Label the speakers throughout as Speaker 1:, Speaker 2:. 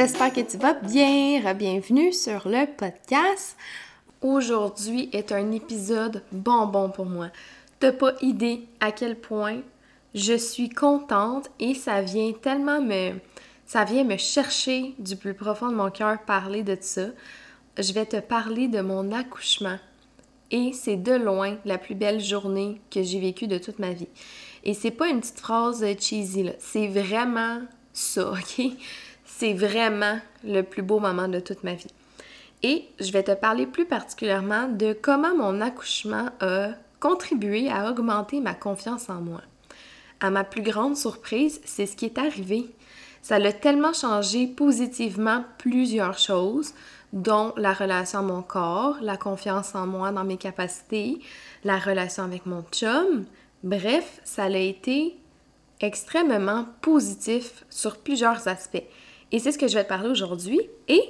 Speaker 1: J'espère que tu vas bien. Bienvenue sur le podcast. Aujourd'hui est un épisode bonbon pour moi. T'as pas idée à quel point je suis contente et ça vient tellement me ça vient me chercher du plus profond de mon cœur parler de ça. Je vais te parler de mon accouchement. Et c'est de loin la plus belle journée que j'ai vécue de toute ma vie. Et c'est pas une petite phrase cheesy, là. C'est vraiment ça, OK? C'est vraiment le plus beau moment de toute ma vie. Et je vais te parler plus particulièrement de comment mon accouchement a contribué à augmenter ma confiance en moi. À ma plus grande surprise, c'est ce qui est arrivé. Ça l'a tellement changé positivement plusieurs choses, dont la relation à mon corps, la confiance en moi, dans mes capacités, la relation avec mon chum. Bref, ça a été extrêmement positif sur plusieurs aspects. Et c'est ce que je vais te parler aujourd'hui. Et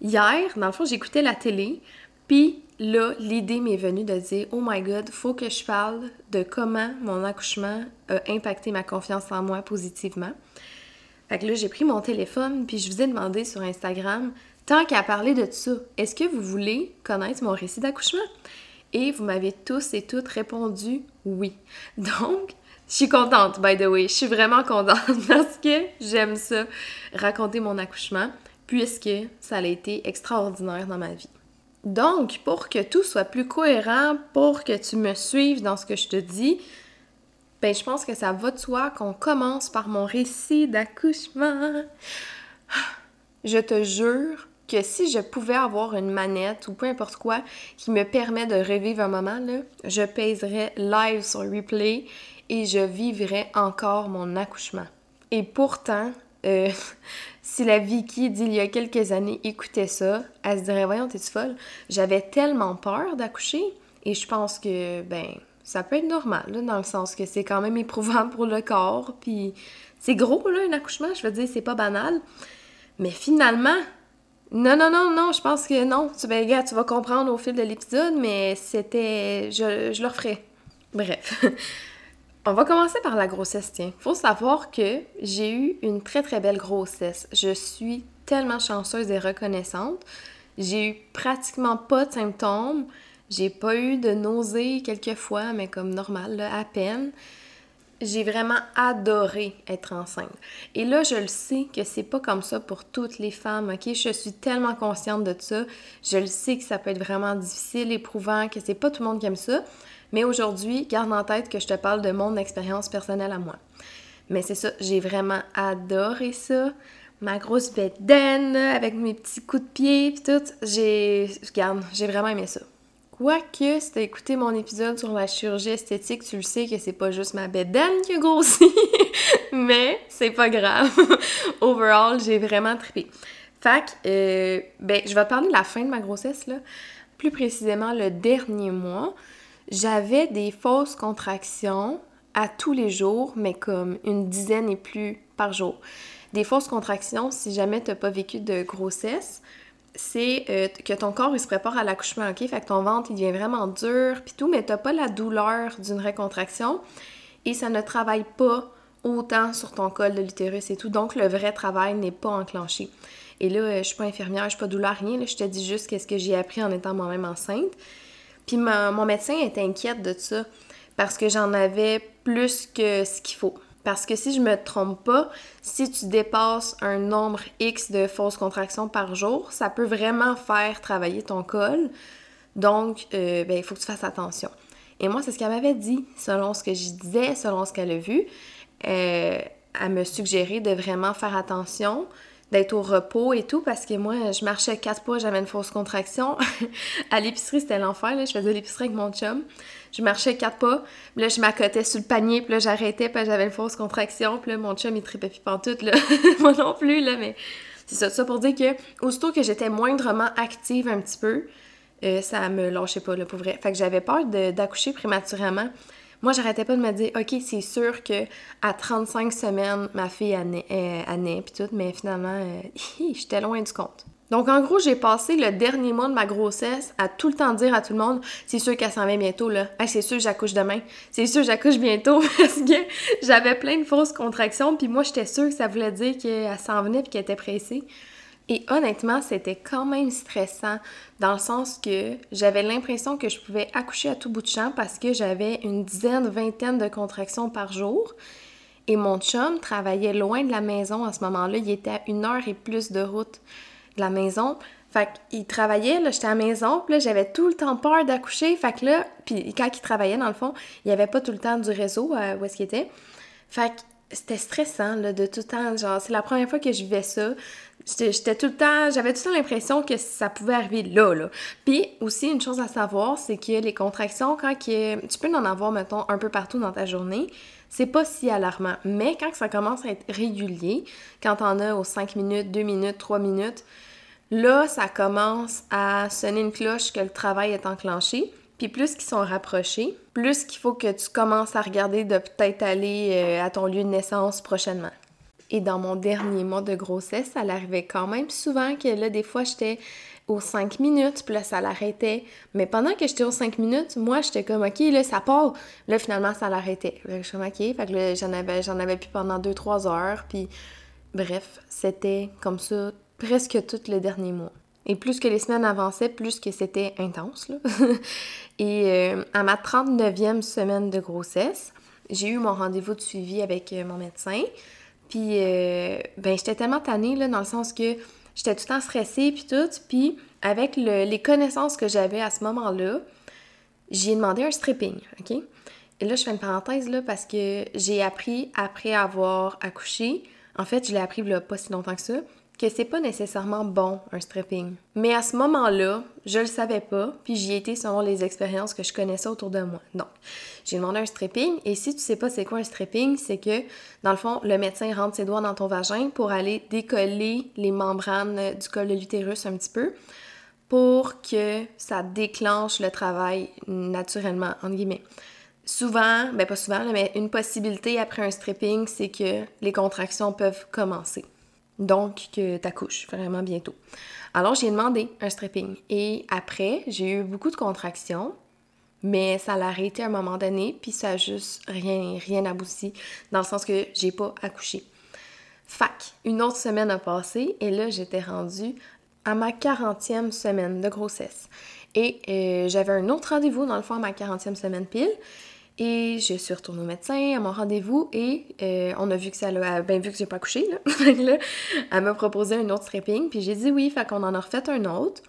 Speaker 1: hier, dans le fond, j'écoutais la télé, puis là, l'idée m'est venue de dire Oh my god, faut que je parle de comment mon accouchement a impacté ma confiance en moi positivement. Fait que là, j'ai pris mon téléphone, puis je vous ai demandé sur Instagram Tant qu'à parler de ça, est-ce que vous voulez connaître mon récit d'accouchement? Et vous m'avez tous et toutes répondu oui. Donc, je suis contente, by the way. Je suis vraiment contente parce que j'aime ça, raconter mon accouchement, puisque ça a été extraordinaire dans ma vie. Donc, pour que tout soit plus cohérent, pour que tu me suives dans ce que je te dis, ben, je pense que ça va de soi qu'on commence par mon récit d'accouchement. Je te jure que si je pouvais avoir une manette ou peu importe quoi qui me permet de revivre un moment, là, je pèserais live sur replay et je vivrais encore mon accouchement. Et pourtant, euh, si la Vicky d'il y a quelques années écoutait ça, elle se dirait Voyons, t'es-tu folle? J'avais tellement peur d'accoucher et je pense que, ben, ça peut être normal, là, dans le sens que c'est quand même éprouvant pour le corps, puis c'est gros, là, un accouchement, je veux dire, c'est pas banal. Mais finalement, non, non, non, non, je pense que non. Tu, ben, tu vas comprendre au fil de l'épisode, mais c'était. Je, je le referai. Bref. On va commencer par la grossesse, tiens. Faut savoir que j'ai eu une très très belle grossesse. Je suis tellement chanceuse et reconnaissante. J'ai eu pratiquement pas de symptômes. J'ai pas eu de nausées quelques fois, mais comme normal, à peine j'ai vraiment adoré être enceinte. Et là, je le sais que c'est pas comme ça pour toutes les femmes, ok? Je suis tellement consciente de ça. Je le sais que ça peut être vraiment difficile, éprouvant, que c'est pas tout le monde qui aime ça. Mais aujourd'hui, garde en tête que je te parle de mon expérience personnelle à moi. Mais c'est ça, j'ai vraiment adoré ça. Ma grosse bedaine avec mes petits coups de pied puis tout. J'ai, garde, j'ai vraiment aimé ça. Quoique, si t'as écouté mon épisode sur la chirurgie esthétique, tu le sais que c'est pas juste ma bédaine qui a grossi, mais c'est pas grave. Overall, j'ai vraiment trippé. Que, euh, ben, je vais te parler de la fin de ma grossesse, là. Plus précisément, le dernier mois, j'avais des fausses contractions à tous les jours, mais comme une dizaine et plus par jour. Des fausses contractions, si jamais t'as pas vécu de grossesse, c'est euh, que ton corps il se prépare à l'accouchement, ok? Fait que ton ventre il devient vraiment dur puis tout, mais t'as pas la douleur d'une récontraction et ça ne travaille pas autant sur ton col de l'utérus et tout, donc le vrai travail n'est pas enclenché. Et là, euh, je suis pas infirmière, je suis pas douleur, rien, je te dis juste qu'est-ce que j'ai appris en étant moi-même enceinte. Puis mon médecin est inquiète de ça parce que j'en avais plus que ce qu'il faut. Parce que si je me trompe pas, si tu dépasses un nombre X de fausses contractions par jour, ça peut vraiment faire travailler ton col. Donc, euh, ben, il faut que tu fasses attention. Et moi, c'est ce qu'elle m'avait dit, selon ce que je disais, selon ce qu'elle a vu. Euh, elle me suggérait de vraiment faire attention, d'être au repos et tout, parce que moi, je marchais quatre pas, j'avais une fausse contraction. à l'épicerie, c'était l'enfer, je faisais l'épicerie avec mon chum. Je marchais quatre pas, puis là, je m'accotais sur le panier, puis là, j'arrêtais, puis j'avais une fausse contraction, puis là, mon chum, il tripait plus pantoute, là. Moi non plus, là, mais c'est ça, ça pour dire que, aussitôt que j'étais moindrement active un petit peu, euh, ça me lâchait pas, là, pour vrai. Fait que j'avais peur d'accoucher prématurément. Moi, j'arrêtais pas de me dire, OK, c'est sûr que à 35 semaines, ma fille a né, euh, puis tout, mais finalement, euh, j'étais loin du compte. Donc, en gros, j'ai passé le dernier mois de ma grossesse à tout le temps dire à tout le monde c'est sûr qu'elle s'en vient bientôt, là. c'est sûr j'accouche demain. C'est sûr j'accouche bientôt parce que j'avais plein de fausses contractions. Puis moi, j'étais sûre que ça voulait dire qu'elle s'en venait puis qu'elle était pressée. Et honnêtement, c'était quand même stressant dans le sens que j'avais l'impression que je pouvais accoucher à tout bout de champ parce que j'avais une dizaine, vingtaine de contractions par jour. Et mon chum travaillait loin de la maison à ce moment-là. Il était à une heure et plus de route de la maison. Fait qu'il travaillait, là, j'étais à la maison, puis là, j'avais tout le temps peur d'accoucher. Fait que là, puis quand il travaillait, dans le fond, il n'y avait pas tout le temps du réseau euh, où est-ce qu'il était. Fait que c'était stressant, de tout temps. C'est la première fois que je vivais ça. J'étais tout le temps, j'avais tout le temps l'impression que ça pouvait arriver là, là. Puis aussi, une chose à savoir, c'est que les contractions, quand tu peux en avoir, mettons, un peu partout dans ta journée, c'est pas si alarmant. Mais quand ça commence à être régulier, quand t'en as aux 5 minutes, 2 minutes, 3 minutes, là, ça commence à sonner une cloche que le travail est enclenché. Puis plus qu'ils sont rapprochés, plus qu'il faut que tu commences à regarder de peut-être aller euh, à ton lieu de naissance prochainement. Et dans mon dernier mois de grossesse, ça arrivait quand même souvent que là, des fois, j'étais aux 5 minutes, puis là, ça l'arrêtait. Mais pendant que j'étais aux 5 minutes, moi, j'étais comme, OK, là, ça part. Là, finalement, ça l'arrêtait. Je suis comme, OK. Fait que j'en avais, j'en avais plus pendant 2-3 heures. Puis, bref, c'était comme ça presque tout le dernier mois. Et plus que les semaines avançaient, plus que c'était intense. Et euh, à ma 39e semaine de grossesse, j'ai eu mon rendez-vous de suivi avec euh, mon médecin. Puis, euh, ben, j'étais tellement tannée, là, dans le sens que j'étais tout le temps stressée, puis tout. Puis, avec les connaissances que j'avais à ce moment-là, j'ai demandé un stripping, OK? Et là, je fais une parenthèse, là, parce que j'ai appris après avoir accouché. En fait, je l'ai appris a pas si longtemps que ça que c'est pas nécessairement bon un stripping. Mais à ce moment-là, je le savais pas, puis j'y étais selon les expériences que je connaissais autour de moi. Donc, j'ai demandé un stripping, et si tu sais pas c'est quoi un stripping, c'est que, dans le fond, le médecin rentre ses doigts dans ton vagin pour aller décoller les membranes du col de l'utérus un petit peu, pour que ça déclenche le travail naturellement, entre guillemets. Souvent, ben pas souvent, mais une possibilité après un stripping, c'est que les contractions peuvent commencer. Donc, que tu accouches vraiment bientôt. Alors, j'ai demandé un stripping. Et après, j'ai eu beaucoup de contractions, mais ça l'a arrêté à un moment donné, puis ça a juste rien, rien abouti, dans le sens que j'ai pas accouché. Fac, une autre semaine a passé, et là, j'étais rendue à ma 40e semaine de grossesse. Et euh, j'avais un autre rendez-vous, dans le fond, à ma 40e semaine pile. Et je suis retournée au médecin à mon rendez-vous et euh, on a vu que ça l'a bien vu que j'ai pas couché là. là elle m'a proposé un autre stripping puis j'ai dit oui, fait qu'on en a refait un autre.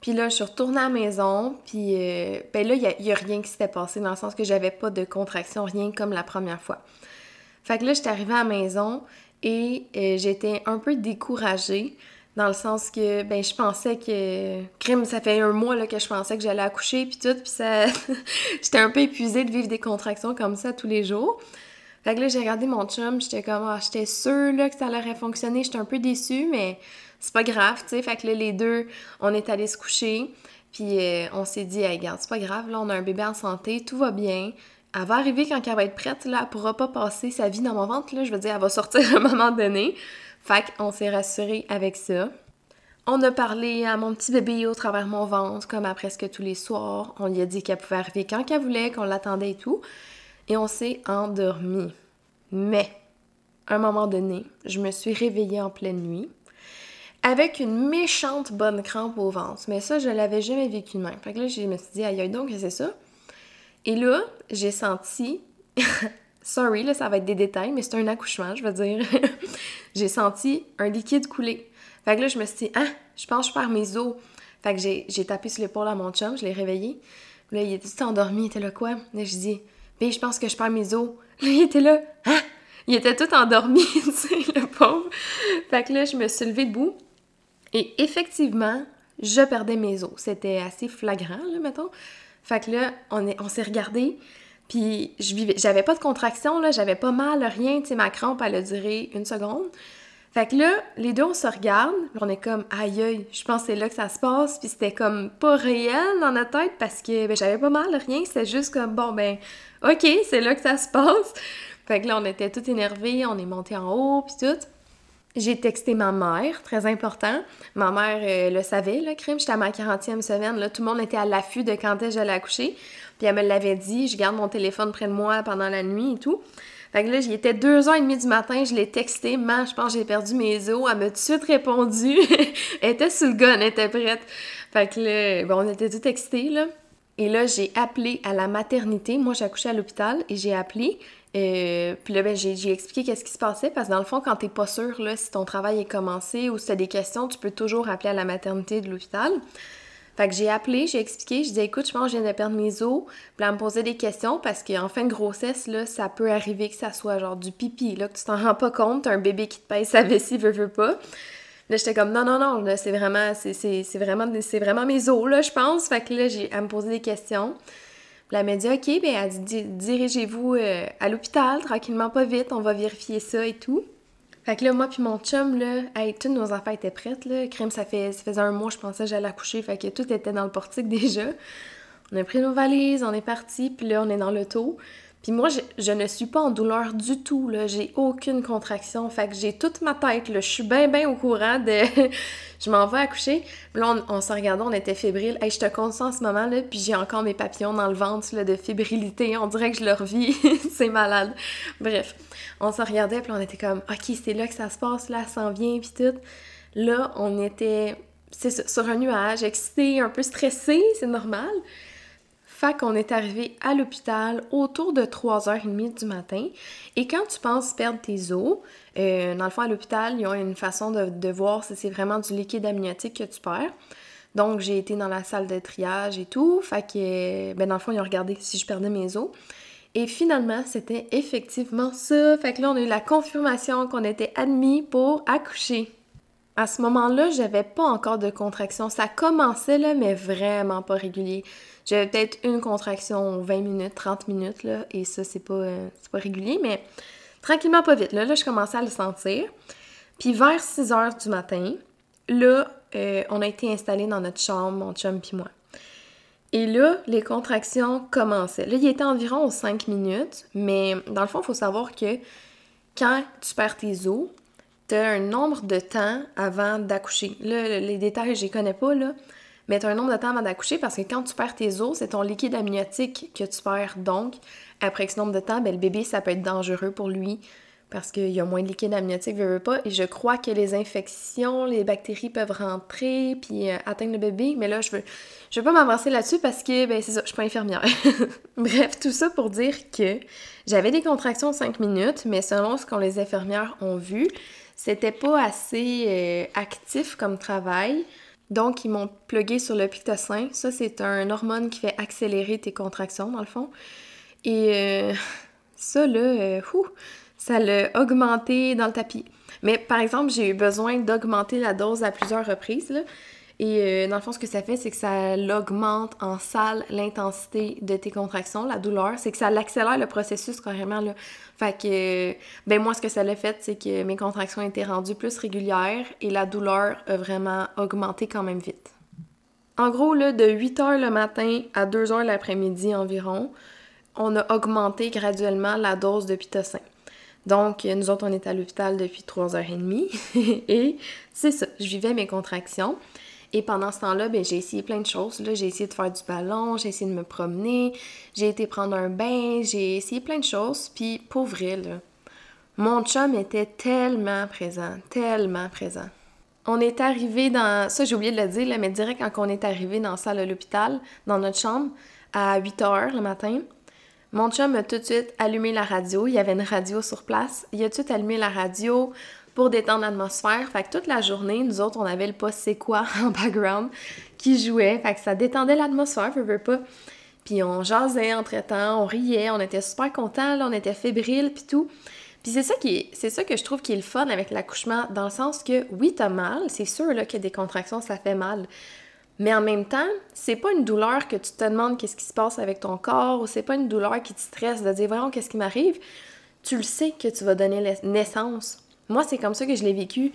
Speaker 1: Puis là, je suis retournée à la maison, puis euh, ben là, il n'y a, rien qui s'était passé dans le sens que j'avais pas de contraction, rien comme la première fois. Fait que là, j'étais arrivée à la maison et euh, j'étais un peu découragée dans le sens que, ben, je pensais que. Crime, ça fait un mois là, que je pensais que j'allais accoucher, puis tout, puis ça. j'étais un peu épuisée de vivre des contractions comme ça tous les jours. Fait que là, j'ai regardé mon chum, j'étais comme, ah, j'étais sûre là, que ça aurait fonctionné, j'étais un peu déçue, mais c'est pas grave, tu sais. Fait que là, les deux, on est allés se coucher, puis euh, on s'est dit, hey, regarde, c'est pas grave, là, on a un bébé en santé, tout va bien. Elle va arriver quand elle va être prête, là, elle pourra pas passer sa vie dans mon ventre, là, je veux dire, elle va sortir à un moment donné. Fait qu'on s'est rassuré avec ça. On a parlé à mon petit bébé au travers mon ventre, comme à presque tous les soirs. On lui a dit qu'elle pouvait arriver quand qu'elle voulait, qu'on l'attendait et tout. Et on s'est endormi. Mais, à un moment donné, je me suis réveillée en pleine nuit avec une méchante bonne crampe au ventre. Mais ça, je l'avais jamais vécu de même. Fait que là, je me suis dit, aïe, aïe, donc, c'est ça. Et là, j'ai senti Sorry, là, ça va être des détails, mais c'est un accouchement, je veux dire. j'ai senti un liquide couler. Fait que là, je me suis dit, ah, je pense que je perds mes os. Fait que j'ai tapé sur l'épaule à mon chum, je l'ai réveillé. Là, il était tout endormi, il était là quoi? Là, je dis, ben, je pense que je perds mes os. Là, il était là, ah! Il était tout endormi, tu sais, le pauvre. Fait que là, je me suis levée debout. Et effectivement, je perdais mes os. C'était assez flagrant, là, mettons. Fait que là, on, on s'est regardé. Puis j'avais pas de contraction, là, j'avais pas mal, rien, tu sais, ma crampe, elle a duré une seconde. Fait que là, les deux, on se regarde, on est comme, aïe aïe, je pense que c'est là que ça se passe, puis c'était comme pas réel dans notre tête parce que ben, j'avais pas mal, rien, c'était juste comme, bon, ben, ok, c'est là que ça se passe. Fait que là, on était tout énervés, on est monté en haut, puis tout. J'ai texté ma mère, très important. Ma mère euh, le savait, le crime. J'étais à ma 40e semaine. Là, tout le monde était à l'affût de quand est-ce j'allais accoucher. Puis elle me l'avait dit. Je garde mon téléphone près de moi pendant la nuit et tout. Fait que là, j'y étais 2h30 du matin, je l'ai texté, man, je pense que j'ai perdu mes os. Elle m'a tout de suite répondu. elle était sous le gun, elle était prête. Fait que là, bon, on était tout texté, là. Et là, j'ai appelé à la maternité. Moi, j'ai accouché à l'hôpital et j'ai appelé. Euh, puis là, ben, j'ai expliqué qu'est-ce qui se passait parce que dans le fond, quand t'es pas sûr là, si ton travail est commencé ou si t'as des questions, tu peux toujours appeler à la maternité de l'hôpital. Fait que j'ai appelé, j'ai expliqué, je disais écoute, je pense que je viens de perdre mes os. Puis elle me posait des questions parce qu'en fin de grossesse, là, ça peut arriver que ça soit genre du pipi, là, que tu t'en rends pas compte, un bébé qui te pèse sa vessie, veut, veut pas. Là, j'étais comme non, non, non, c'est vraiment, c'est vraiment, c'est vraiment mes os, là, je pense. Fait que là, elle me posait des questions. Puis elle m'a dit OK, ben elle dit dirigez-vous euh, à l'hôpital, tranquillement, pas vite, on va vérifier ça et tout. Fait que là, moi puis mon chum, là, hey, toutes nos affaires étaient prêtes, là. Crème, ça, fait, ça faisait un mois, je pensais que j'allais accoucher, fait que tout était dans le portique déjà. On a pris nos valises, on est parti, puis là, on est dans l'auto. Puis moi, je, ne suis pas en douleur du tout, là. J'ai aucune contraction. Fait que j'ai toute ma tête, là. Je suis bien, bien au courant de... je m'en vais accoucher. Puis là, on, s'en regardait, on était fébrile. Hey, je te compte en ce moment, là. Puis j'ai encore mes papillons dans le ventre, là, de fébrilité. On dirait que je leur vis. c'est malade. Bref, on s'en regardait, puis on était comme, OK, c'est là que ça se passe, là, ça s'en vient, puis tout. Là, on était, c'est sur un nuage, excité, un peu stressé, c'est normal. Fait qu'on est arrivé à l'hôpital autour de 3h30 du matin. Et quand tu penses perdre tes os, euh, dans le fond, à l'hôpital, ils ont une façon de, voir si c'est vraiment du liquide amniotique que tu perds. Donc, j'ai été dans la salle de triage et tout. Fait que, ben, dans le fond, ils ont regardé si je perdais mes os. Et finalement, c'était effectivement ça. Fait que là, on a eu la confirmation qu'on était admis pour accoucher. À ce moment-là, j'avais pas encore de contraction. Ça commençait là, mais vraiment pas régulier. J'avais peut-être une contraction 20 minutes, 30 minutes, et ça, c'est pas, euh, pas régulier, mais tranquillement, pas vite. Là, là, je commençais à le sentir. Puis vers 6 heures du matin, là, euh, on a été installés dans notre chambre, mon chum puis moi. Et là, les contractions commençaient. Là, il était environ aux 5 minutes, mais dans le fond, il faut savoir que quand tu perds tes os, tu as un nombre de temps avant d'accoucher. Là, les détails, je les connais pas, là, mais tu as un nombre de temps avant d'accoucher parce que quand tu perds tes os, c'est ton liquide amniotique que tu perds. Donc, après ce nombre de temps, ben, le bébé, ça peut être dangereux pour lui parce qu'il y a moins de liquide amniotique, veux, veux pas. Et je crois que les infections, les bactéries peuvent rentrer puis euh, atteindre le bébé. Mais là, je veux, je veux pas m'avancer là-dessus parce que, ben, c'est ça, je suis pas infirmière. Bref, tout ça pour dire que j'avais des contractions 5 minutes, mais selon ce que les infirmières ont vu, c'était pas assez euh, actif comme travail. Donc, ils m'ont plugué sur le Pictocin. Ça, c'est un hormone qui fait accélérer tes contractions, dans le fond. Et euh, ça, là, euh, ça l'a augmenté dans le tapis. Mais par exemple, j'ai eu besoin d'augmenter la dose à plusieurs reprises. Et euh, dans le fond, ce que ça fait, c'est que ça augmente en salle l'intensité de tes contractions, la douleur. C'est que ça l'accélère le processus carrément. Là. Fait que, ben moi, ce que ça l'a fait, c'est que mes contractions étaient rendues plus régulières et la douleur a vraiment augmenté quand même vite. En gros, là, de 8 h le matin à 2 h l'après-midi environ, on a augmenté graduellement la dose de pitocin. Donc, nous autres, on est à l'hôpital depuis 3h30 et c'est ça, je vivais mes contractions. Et pendant ce temps-là, ben, j'ai essayé plein de choses. Là, j'ai essayé de faire du ballon, j'ai essayé de me promener, j'ai été prendre un bain, j'ai essayé plein de choses. Puis, pour vrai, mon chum était tellement présent, tellement présent. On est arrivé dans. Ça, j'ai oublié de le dire, là, mais direct quand on est arrivé dans la salle de l'hôpital, dans notre chambre, à 8 h le matin, mon chum a tout de suite allumé la radio. Il y avait une radio sur place. Il a tout de suite allumé la radio pour détendre l'atmosphère. Fait que toute la journée, nous autres, on avait le poste C'est quoi en background qui jouait. Fait que ça détendait l'atmosphère, je veux pas. Puis on jasait entre-temps, on riait, on était super contents, on était fébriles, puis tout. Puis c'est ça qui c'est ça que je trouve qui est le fun avec l'accouchement, dans le sens que oui, t'as mal, c'est sûr là, que des contractions, ça fait mal. Mais en même temps, c'est pas une douleur que tu te demandes qu'est-ce qui se passe avec ton corps, ou c'est pas une douleur qui te stresse de dire, voyons, qu'est-ce qui m'arrive? Tu le sais que tu vas donner naissance moi, c'est comme ça que je l'ai vécu.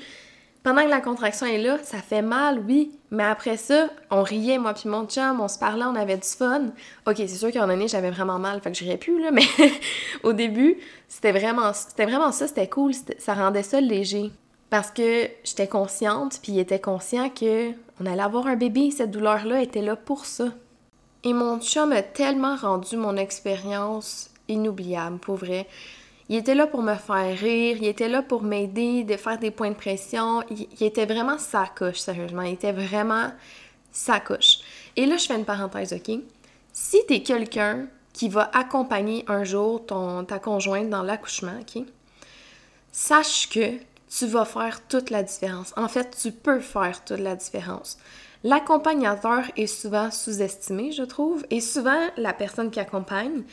Speaker 1: Pendant que la contraction est là, ça fait mal, oui, mais après ça, on riait, moi puis mon chum, on se parlait, on avait du fun. Ok, c'est sûr qu'en année, j'avais vraiment mal, fait que je plus, là, mais au début, c'était vraiment, vraiment ça, c'était cool, ça rendait ça léger. Parce que j'étais consciente, puis il était conscient que on allait avoir un bébé, cette douleur-là était là pour ça. Et mon chum a tellement rendu mon expérience inoubliable, pour vrai. Il était là pour me faire rire, il était là pour m'aider, de faire des points de pression. Il, était vraiment sa coche, sérieusement. Il était vraiment sa coche. Et là, je fais une parenthèse, OK? Si t'es quelqu'un qui va accompagner un jour ton, ta conjointe dans l'accouchement, OK? Sache que tu vas faire toute la différence. En fait, tu peux faire toute la différence. L'accompagnateur est souvent sous-estimé, je trouve, et souvent la personne qui accompagne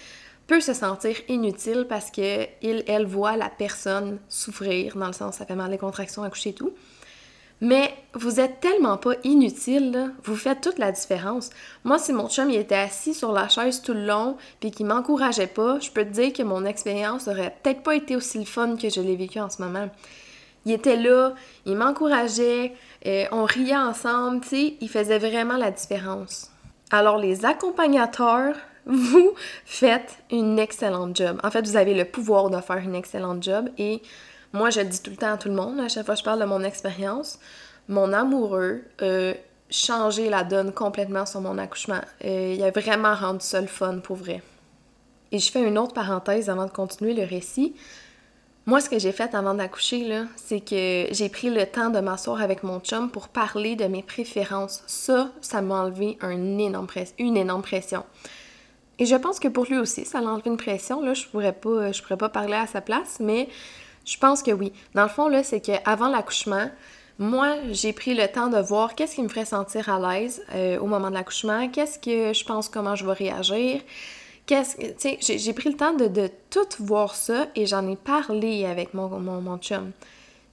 Speaker 1: peut se sentir inutile parce que il, elle voit la personne souffrir, dans le sens ça fait mal les contractions, accoucher et tout. Mais vous êtes tellement pas inutile, vous faites toute la différence. Moi, si mon chum il était assis sur la chaise tout le long puis qu'il m'encourageait pas, je peux te dire que mon expérience aurait peut-être pas été aussi le fun que je l'ai vécu en ce moment. Il était là, il m'encourageait, euh, on riait ensemble, tu sais, il faisait vraiment la différence. Alors les accompagnateurs, vous faites une excellente job. En fait, vous avez le pouvoir de faire une excellente job et moi, je le dis tout le temps à tout le monde, à chaque fois que je parle de mon expérience, mon amoureux a changé la donne complètement sur mon accouchement. Euh, il a vraiment rendu ça le fun pour vrai. Et je fais une autre parenthèse avant de continuer le récit. Moi, ce que j'ai fait avant d'accoucher, là, c'est que j'ai pris le temps de m'asseoir avec mon chum pour parler de mes préférences. Ça, ça m'a enlevé une énorme pression. Et je pense que pour lui aussi, ça l'a enlevé une pression. Je pourrais pas, je pourrais pas parler à sa place, mais je pense que oui. Dans le fond, là, c'est qu'avant l'accouchement, moi, j'ai pris le temps de voir qu'est-ce qui me ferait sentir à l'aise euh, au moment de l'accouchement, qu'est-ce que je pense, comment je vais réagir. Qu'est-ce j'ai pris le temps de, de, tout voir ça et j'en ai parlé avec mon, mon chum.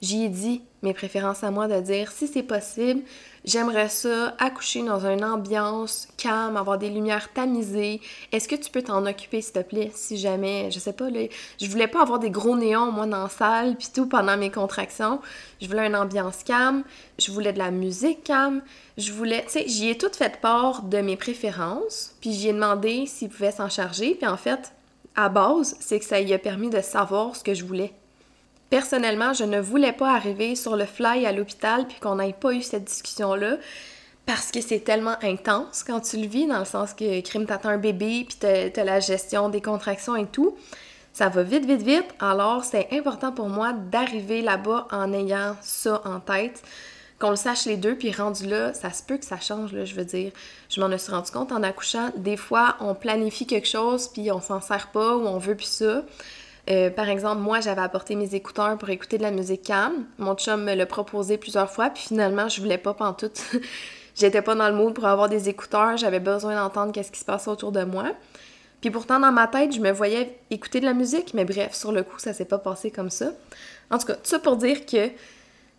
Speaker 1: J'y ai dit mes préférences à moi de dire si c'est possible, J'aimerais ça accoucher dans une ambiance calme, avoir des lumières tamisées. Est-ce que tu peux t'en occuper, s'il te plaît, si jamais, je sais pas, là, je voulais pas avoir des gros néons, moi, dans la salle, puis tout, pendant mes contractions. Je voulais une ambiance calme, je voulais de la musique calme, je voulais, tu sais, j'y ai tout fait part de mes préférences, puis j'y ai demandé s'il pouvait s'en charger, puis en fait, à base, c'est que ça lui a permis de savoir ce que je voulais. Personnellement, je ne voulais pas arriver sur le fly à l'hôpital puis qu'on n'ait pas eu cette discussion-là parce que c'est tellement intense quand tu le vis, dans le sens que crime, t'attends un bébé puis t'as la gestion des contractions et tout. Ça va vite, vite, vite. Alors, c'est important pour moi d'arriver là-bas en ayant ça en tête, qu'on le sache les deux, puis rendu là, ça se peut que ça change, là, je veux dire. Je m'en suis rendu compte en accouchant. Des fois, on planifie quelque chose, puis on s'en sert pas ou on veut plus ça. Euh, par exemple, moi, j'avais apporté mes écouteurs pour écouter de la musique calme. Mon chum me l'a proposé plusieurs fois, puis finalement, je voulais pas pantoute. J'étais pas dans le mood pour avoir des écouteurs, j'avais besoin d'entendre qu'est-ce qui se passait autour de moi. Puis pourtant, dans ma tête, je me voyais écouter de la musique, mais bref, sur le coup, ça s'est pas passé comme ça. En tout cas, tout ça pour dire que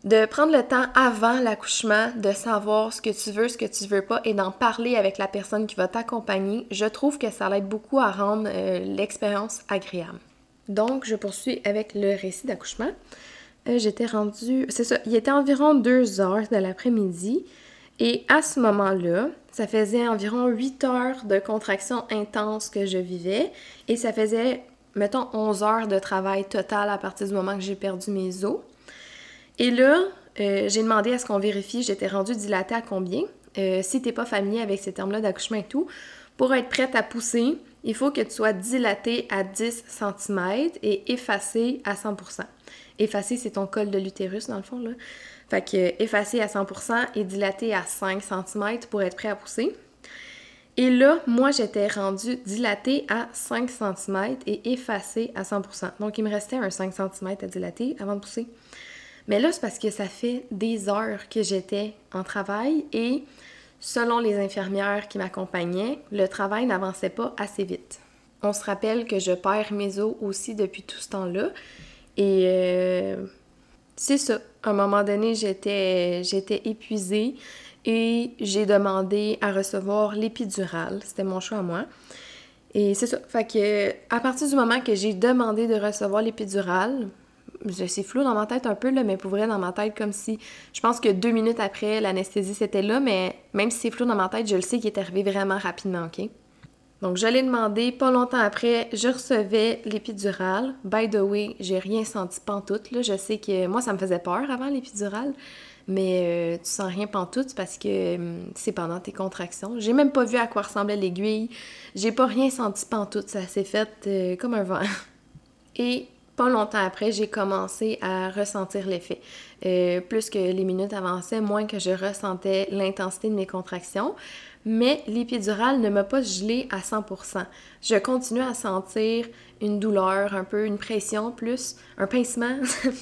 Speaker 1: de prendre le temps avant l'accouchement, de savoir ce que tu veux, ce que tu veux pas, et d'en parler avec la personne qui va t'accompagner, je trouve que ça l'aide beaucoup à rendre euh, l'expérience agréable. Donc, je poursuis avec le récit d'accouchement. Euh, j'étais rendue, c'est ça, il était environ 2 heures de l'après-midi. Et à ce moment-là, ça faisait environ 8 heures de contraction intense que je vivais. Et ça faisait, mettons, 11 heures de travail total à partir du moment que j'ai perdu mes os. Et là, euh, j'ai demandé à ce qu'on vérifie, j'étais rendue dilatée à combien? Euh, si t'es pas familier avec ces termes-là d'accouchement et tout, pour être prête à pousser, il faut que tu sois dilaté à 10 cm et effacé à 100%. Effacé, c'est ton col de l'utérus, dans le fond, là. Fait que effacé à 100% et dilaté à 5 cm pour être prêt à pousser. Et là, moi, j'étais rendue dilatée à 5 cm et effacée à 100%. Donc, il me restait un 5 cm à dilater avant de pousser. Mais là, c'est parce que ça fait des heures que j'étais en travail et Selon les infirmières qui m'accompagnaient, le travail n'avançait pas assez vite. On se rappelle que je perds mes os aussi depuis tout ce temps-là. Et euh, c'est ça. À un moment donné, j'étais, j'étais épuisée et j'ai demandé à recevoir l'épidurale. C'était mon choix à moi. Et c'est ça. Fait que à partir du moment que j'ai demandé de recevoir l'épidurale, c'est flou dans ma tête un peu, là, mais pour vrai, dans ma tête, comme si. Je pense que deux minutes après, l'anesthésie c'était là, mais même si c'est flou dans ma tête, je le sais qu'il est arrivé vraiment rapidement, OK? Donc, je l'ai demandé. Pas longtemps après, je recevais l'épidurale. By the way, j'ai rien senti pantoute. Là. Je sais que moi, ça me faisait peur avant l'épidurale. Mais euh, tu sens rien pantoute parce que hum, c'est pendant tes contractions. J'ai même pas vu à quoi ressemblait l'aiguille. J'ai pas rien senti pantoute. Ça s'est fait euh, comme un vent. Et pas longtemps après, j'ai commencé à ressentir l'effet. Euh, plus que les minutes avançaient, moins que je ressentais l'intensité de mes contractions. Mais l'épidurale ne m'a pas gelé à 100%. Je continue à sentir une douleur, un peu une pression plus, un pincement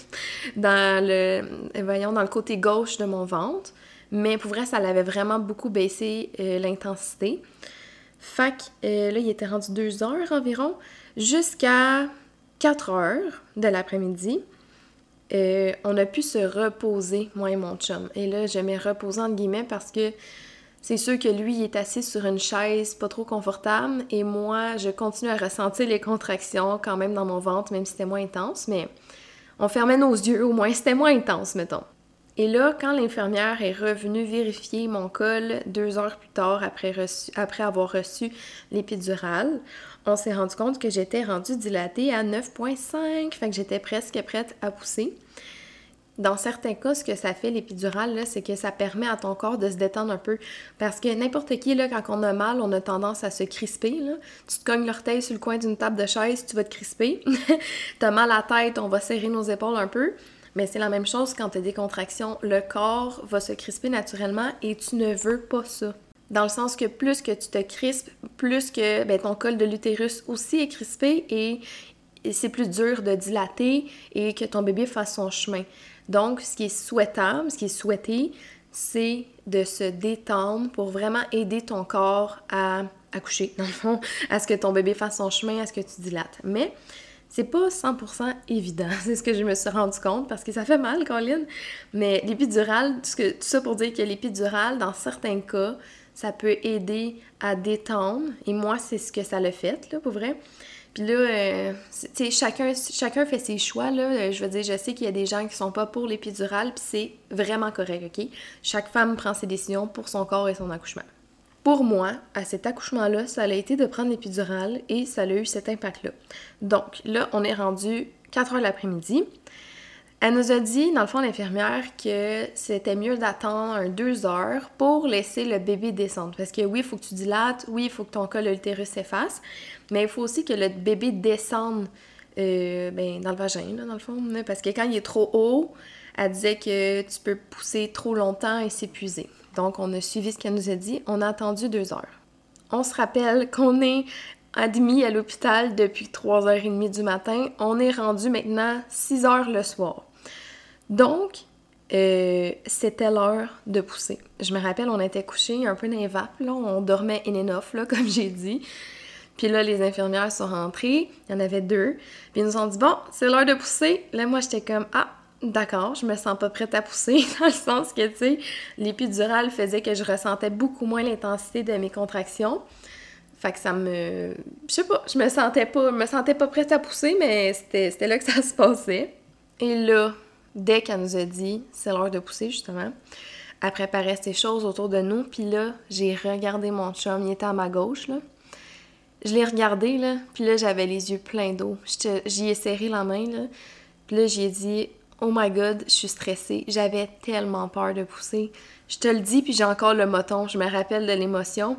Speaker 1: dans le, voyons, dans le côté gauche de mon ventre. Mais pour vrai, ça l'avait vraiment beaucoup baissé euh, l'intensité. Que euh, là, il était rendu deux heures environ, jusqu'à 4 heures de l'après-midi, euh, on a pu se reposer, moi et mon chum. Et là, je mets reposer entre guillemets parce que c'est sûr que lui, il est assis sur une chaise pas trop confortable et moi, je continue à ressentir les contractions quand même dans mon ventre, même si c'était moins intense, mais on fermait nos yeux, au moins c'était moins intense, mettons. Et là, quand l'infirmière est revenue vérifier mon col deux heures plus tard après, après avoir reçu l'épidurale, on s'est rendu compte que j'étais rendue dilatée à 9,5, fait que j'étais presque prête à pousser. Dans certains cas, ce que ça fait l'épidurale, c'est que ça permet à ton corps de se détendre un peu. Parce que n'importe qui, là, quand on a mal, on a tendance à se crisper. Tu te cognes l'orteil sur le coin d'une table de chaise, tu vas te crisper. T'as mal à la tête, on va serrer nos épaules un peu. Mais c'est la même chose quand tu as des contractions. Le corps va se crisper naturellement et tu ne veux pas ça. Dans le sens que plus que tu te crispes, plus que ben, ton col de l'utérus aussi est crispé et, c'est plus dur de dilater et que ton bébé fasse son chemin. Donc, ce qui est souhaitable, ce qui est souhaité, c'est de se détendre pour vraiment aider ton corps à accoucher, dans le fond, à ce que ton bébé fasse son chemin, à ce que tu dilates. Mais c'est pas 100% évident, c'est ce que je me suis rendu compte parce que ça fait mal, Colin. Mais l'épidurale, tout ça pour dire que l'épidurale, dans certains cas, ça peut aider à détendre. Et moi, c'est ce que ça l'a fait, là, pour vrai. Puis là, euh, tu sais, chacun, chacun fait ses choix, là. Euh, je veux dire, je sais qu'il y a des gens qui sont pas pour l'épidurale, puis c'est vraiment correct, OK? Chaque femme prend ses décisions pour son corps et son accouchement. Pour moi, à cet accouchement-là, ça a été de prendre l'épidurale et ça a eu cet impact-là. Donc, là, on est rendu 4 heures l'après-midi. Elle nous a dit, dans le fond, l'infirmière, que c'était mieux d'attendre deux heures pour laisser le bébé descendre. Parce que oui, il faut que tu dilates, oui, il faut que ton col de l'utérus s'efface, mais il faut aussi que le bébé descende euh, ben, dans le vagin, dans le fond. Parce que quand il est trop haut, elle disait que tu peux pousser trop longtemps et s'épuiser. Donc, on a suivi ce qu'elle nous a dit. On a attendu deux heures. On se rappelle qu'on est admis à l'hôpital depuis 3h30 du matin. On est rendu maintenant 6h le soir. Donc, euh, c'était l'heure de pousser. Je me rappelle, on était couchés un peu dans les vapes, là, on dormait in and off, comme j'ai dit. Puis là, les infirmières sont rentrées, il y en avait deux, puis ils nous ont dit Bon, c'est l'heure de pousser. Là, moi, j'étais comme Ah, d'accord, je me sens pas prête à pousser, dans le sens que, tu sais, l'épidurale faisait que je ressentais beaucoup moins l'intensité de mes contractions. Fait que ça me. Je sais pas, je me sentais pas, me sentais pas prête à pousser, mais c'était là que ça se passait. Et là, dès qu'elle nous a dit c'est l'heure de pousser, justement, elle préparait ces choses autour de nous. Puis là, j'ai regardé mon chum, il était à ma gauche, là. Je l'ai regardé, là, puis là, j'avais les yeux pleins d'eau. J'y ai serré la main, là. Puis là, j'ai dit Oh my god, je suis stressée. J'avais tellement peur de pousser. Je te le dis, puis j'ai encore le moton. Je me rappelle de l'émotion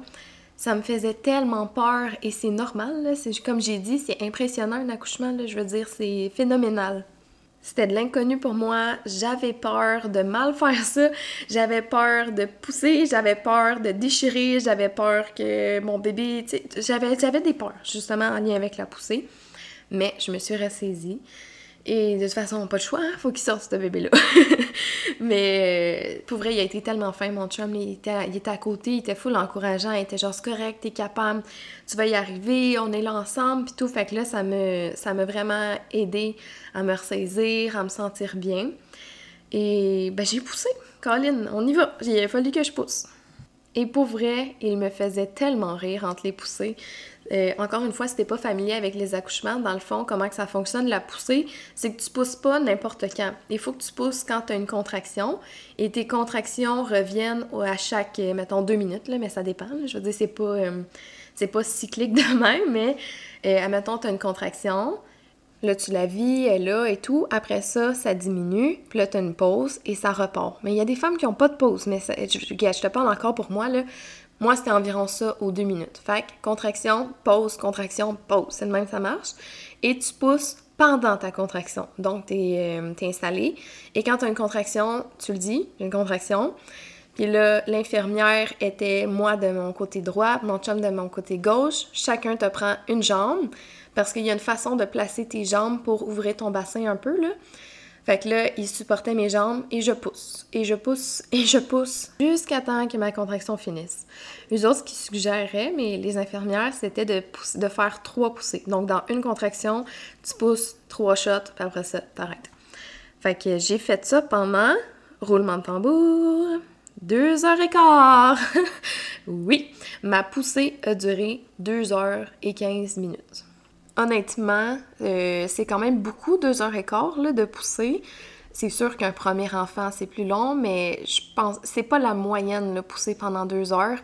Speaker 1: ça me faisait tellement peur et c'est normal, là. Comme j'ai dit, c'est impressionnant un accouchement, là. Je veux dire, c'est phénoménal. C'était de l'inconnu pour moi. J'avais peur de mal faire ça. J'avais peur de pousser. J'avais peur de déchirer. J'avais peur que mon bébé. J'avais, des peurs, justement, en lien avec la poussée. Mais je me suis ressaisie. Et de toute façon, pas de choix, il faut qu'il sorte ce bébé-là. Mais euh, pour vrai, il a été tellement fin, mon chum. Il était, il était à côté, il était full encourageant. Il était genre, c'est correct, t'es capable, tu vas y arriver, on est là ensemble, puis tout. Fait que là, ça me, ça m'a vraiment aidé à me ressaisir, à me sentir bien. Et ben, j'ai poussé. Colin, on y va. Il a fallu que je pousse. Et pour vrai, il me faisait tellement rire entre les poussées. Euh, encore une fois, si t'es pas familier avec les accouchements, dans le fond, comment que ça fonctionne, la poussée, c'est que tu pousses pas n'importe quand. Il faut que tu pousses quand tu as une contraction et tes contractions reviennent à chaque, euh, mettons, deux minutes, là, mais ça dépend. je veux dire, c'est pas, euh, c'est pas cyclique de même, mais admettons, tu as une contraction, là, tu la vis, elle est là et tout. Après ça, ça diminue, puis là, tu as une pause et ça repart. Mais il y a des femmes qui ont pas de pause, mais je, je, te parle encore pour moi, là. Moi, c'était environ ça aux deux minutes. Fait que contraction, pause, contraction, pause. C'est le même ça marche. Et tu pousses pendant ta contraction. Donc, tu es, euh, installé. Et quand tu as une contraction, tu le dis, une contraction. Puis là, l'infirmière était moi de mon côté droit, mon chum de mon côté gauche. Chacun te prend une jambe parce qu'il y a une façon de placer tes jambes pour ouvrir ton bassin un peu, là. Fait que là, il supportait mes jambes et je pousse, et je pousse, et je pousse jusqu'à temps que ma contraction finisse. Les autres, ce qu'ils suggéraient, mais les infirmières, c'était de, de faire trois poussées. Donc, dans une contraction, tu pousses trois shots, puis après ça, t'arrêtes. Fait que j'ai fait ça pendant, roulement de tambour, deux heures et quart. oui, ma poussée a duré deux heures et quinze minutes honnêtement, euh, c'est quand même beaucoup, deux heures et quart là, de pousser. C'est sûr qu'un premier enfant, c'est plus long, mais je pense c'est pas la moyenne, le pousser pendant deux heures.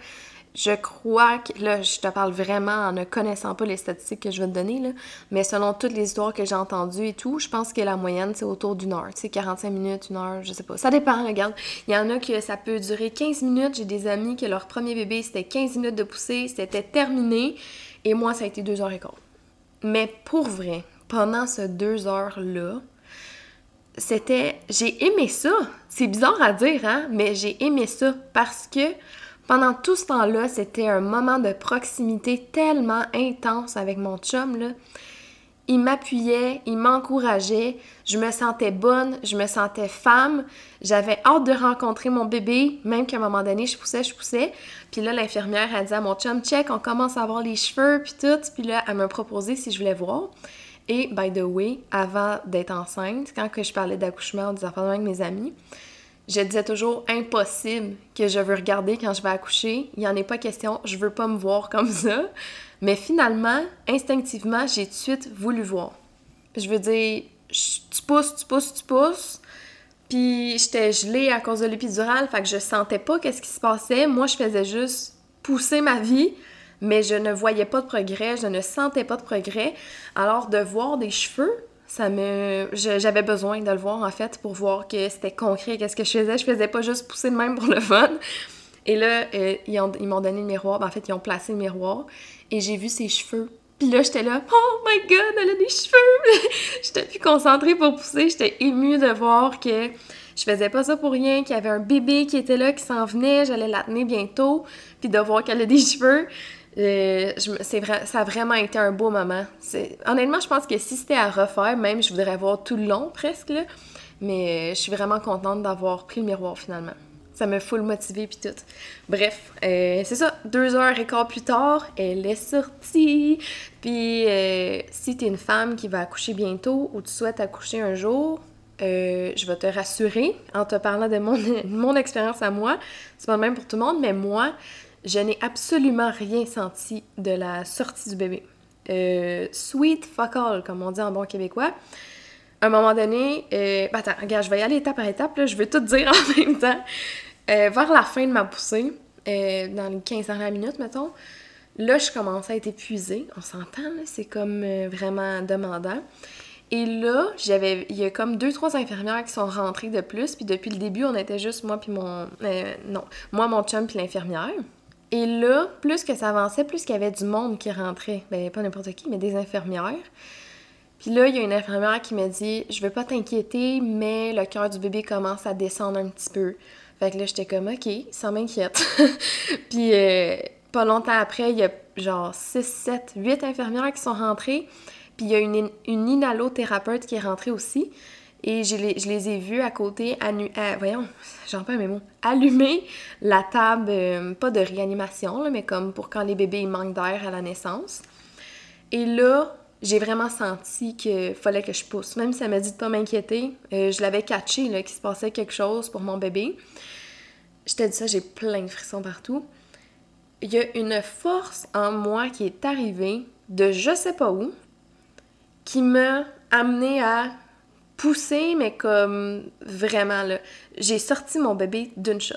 Speaker 1: Je crois que, là, je te parle vraiment en ne connaissant pas les statistiques que je vais te donner, mais selon toutes les histoires que j'ai entendues et tout, je pense que la moyenne, c'est autour d'une heure, tu sais, 45 minutes, une heure, je sais pas. Ça dépend, regarde. Il y en a que ça peut durer 15 minutes. J'ai des amis que leur premier bébé, c'était 15 minutes de pousser, c'était terminé, et moi, ça a été deux heures et quart. Mais pour vrai, pendant ces deux heures-là, c'était. J'ai aimé ça. C'est bizarre à dire, hein? Mais j'ai aimé ça parce que pendant tout ce temps-là, c'était un moment de proximité tellement intense avec mon chum, là il m'appuyait, il m'encourageait, je me sentais bonne, je me sentais femme, j'avais hâte de rencontrer mon bébé, même qu'à un moment donné, je poussais, je poussais. Puis là, l'infirmière a dit à mon chum, check, on commence à avoir les cheveux, puis tout. Puis là, elle m'a proposé si je voulais voir. Et, by the way, avant d'être enceinte, quand je parlais d'accouchement ou des affaires avec mes amis, je disais toujours impossible que je veux regarder quand je vais accoucher. Il n'y en est pas question, je veux pas me voir comme ça. Mais finalement, instinctivement, j'ai tout de suite voulu voir. Je veux dire, tu pousses, tu pousses, tu pousses. Puis j'étais gelée à cause de l'épidurale, fait que je sentais pas qu'est-ce qui se passait. Moi, je faisais juste pousser ma vie, mais je ne voyais pas de progrès, je ne sentais pas de progrès. Alors de voir des cheveux, ça me j'avais besoin de le voir en fait pour voir que c'était concret qu'est-ce que je faisais je faisais pas juste pousser de même pour le fun et là euh, ils m'ont donné le miroir ben, en fait ils ont placé le miroir et j'ai vu ses cheveux. Puis là, j'étais là, oh my god, elle a des cheveux! j'étais plus concentrée pour pousser, j'étais émue de voir que je faisais pas ça pour rien, qu'il y avait un bébé qui était là, qui s'en venait, j'allais la tenir bientôt, puis de voir qu'elle a des cheveux. Euh, vrai, ça a vraiment été un beau moment. Honnêtement, je pense que si c'était à refaire, même je voudrais voir tout le long presque, mais euh, je suis vraiment contente d'avoir pris le miroir finalement. Ça me full motivé puis tout. Bref, euh, c'est ça. Deux heures et quart plus tard, elle est sortie. Puis euh, si t'es une femme qui va accoucher bientôt ou tu souhaites accoucher un jour, je vais te rassurer en te parlant de mon, mon expérience à moi. C'est pas le même pour tout le monde, mais moi, je n'ai absolument rien senti de la sortie du bébé. sweet fuck all, comme on dit en bon québécois à un moment donné, euh, ben, attends, regarde, je vais y aller étape par étape, là, je vais tout dire en même temps. Euh, vers la fin de ma poussée, euh, dans les 15 dernières minutes, mettons, là, je commençais à être épuisée. On s'entend, c'est comme euh, vraiment demandant. Et là, j'avais, il y a comme deux, trois infirmières qui sont rentrées de plus. Puis depuis le début, on était juste moi puis mon, non, moi, mon chum puis l'infirmière. Et là, plus que ça avançait, plus qu'il y avait du monde qui rentrait. Ben, pas n'importe qui, mais des infirmières. Puis là, il y a une infirmière qui m'a dit Je veux pas t'inquiéter, mais le cœur du bébé commence à descendre un petit peu. Fait que là, j'étais comme Ok, ça m'inquiète. puis euh, pas longtemps après, il y a genre 6, 7, 8 infirmières qui sont rentrées. Puis il y a une, une inhalothérapeute qui est rentrée aussi. Et je les, je les ai vues à côté, euh, voyons, j'en pas mes mots, allumer la table, euh, pas de réanimation, là, mais comme pour quand les bébés manquent d'air à la naissance. Et là, j'ai vraiment senti qu'il fallait que je pousse. Même si elle m'a dit de pas m'inquiéter, euh, je l'avais catché, qu'il se passait quelque chose pour mon bébé. Je t'ai dit ça, j'ai plein de frissons partout. Il y a une force en moi qui est arrivée de je sais pas où, qui m'a amené à pousser, mais comme vraiment, là, j'ai sorti mon bébé d'une shot.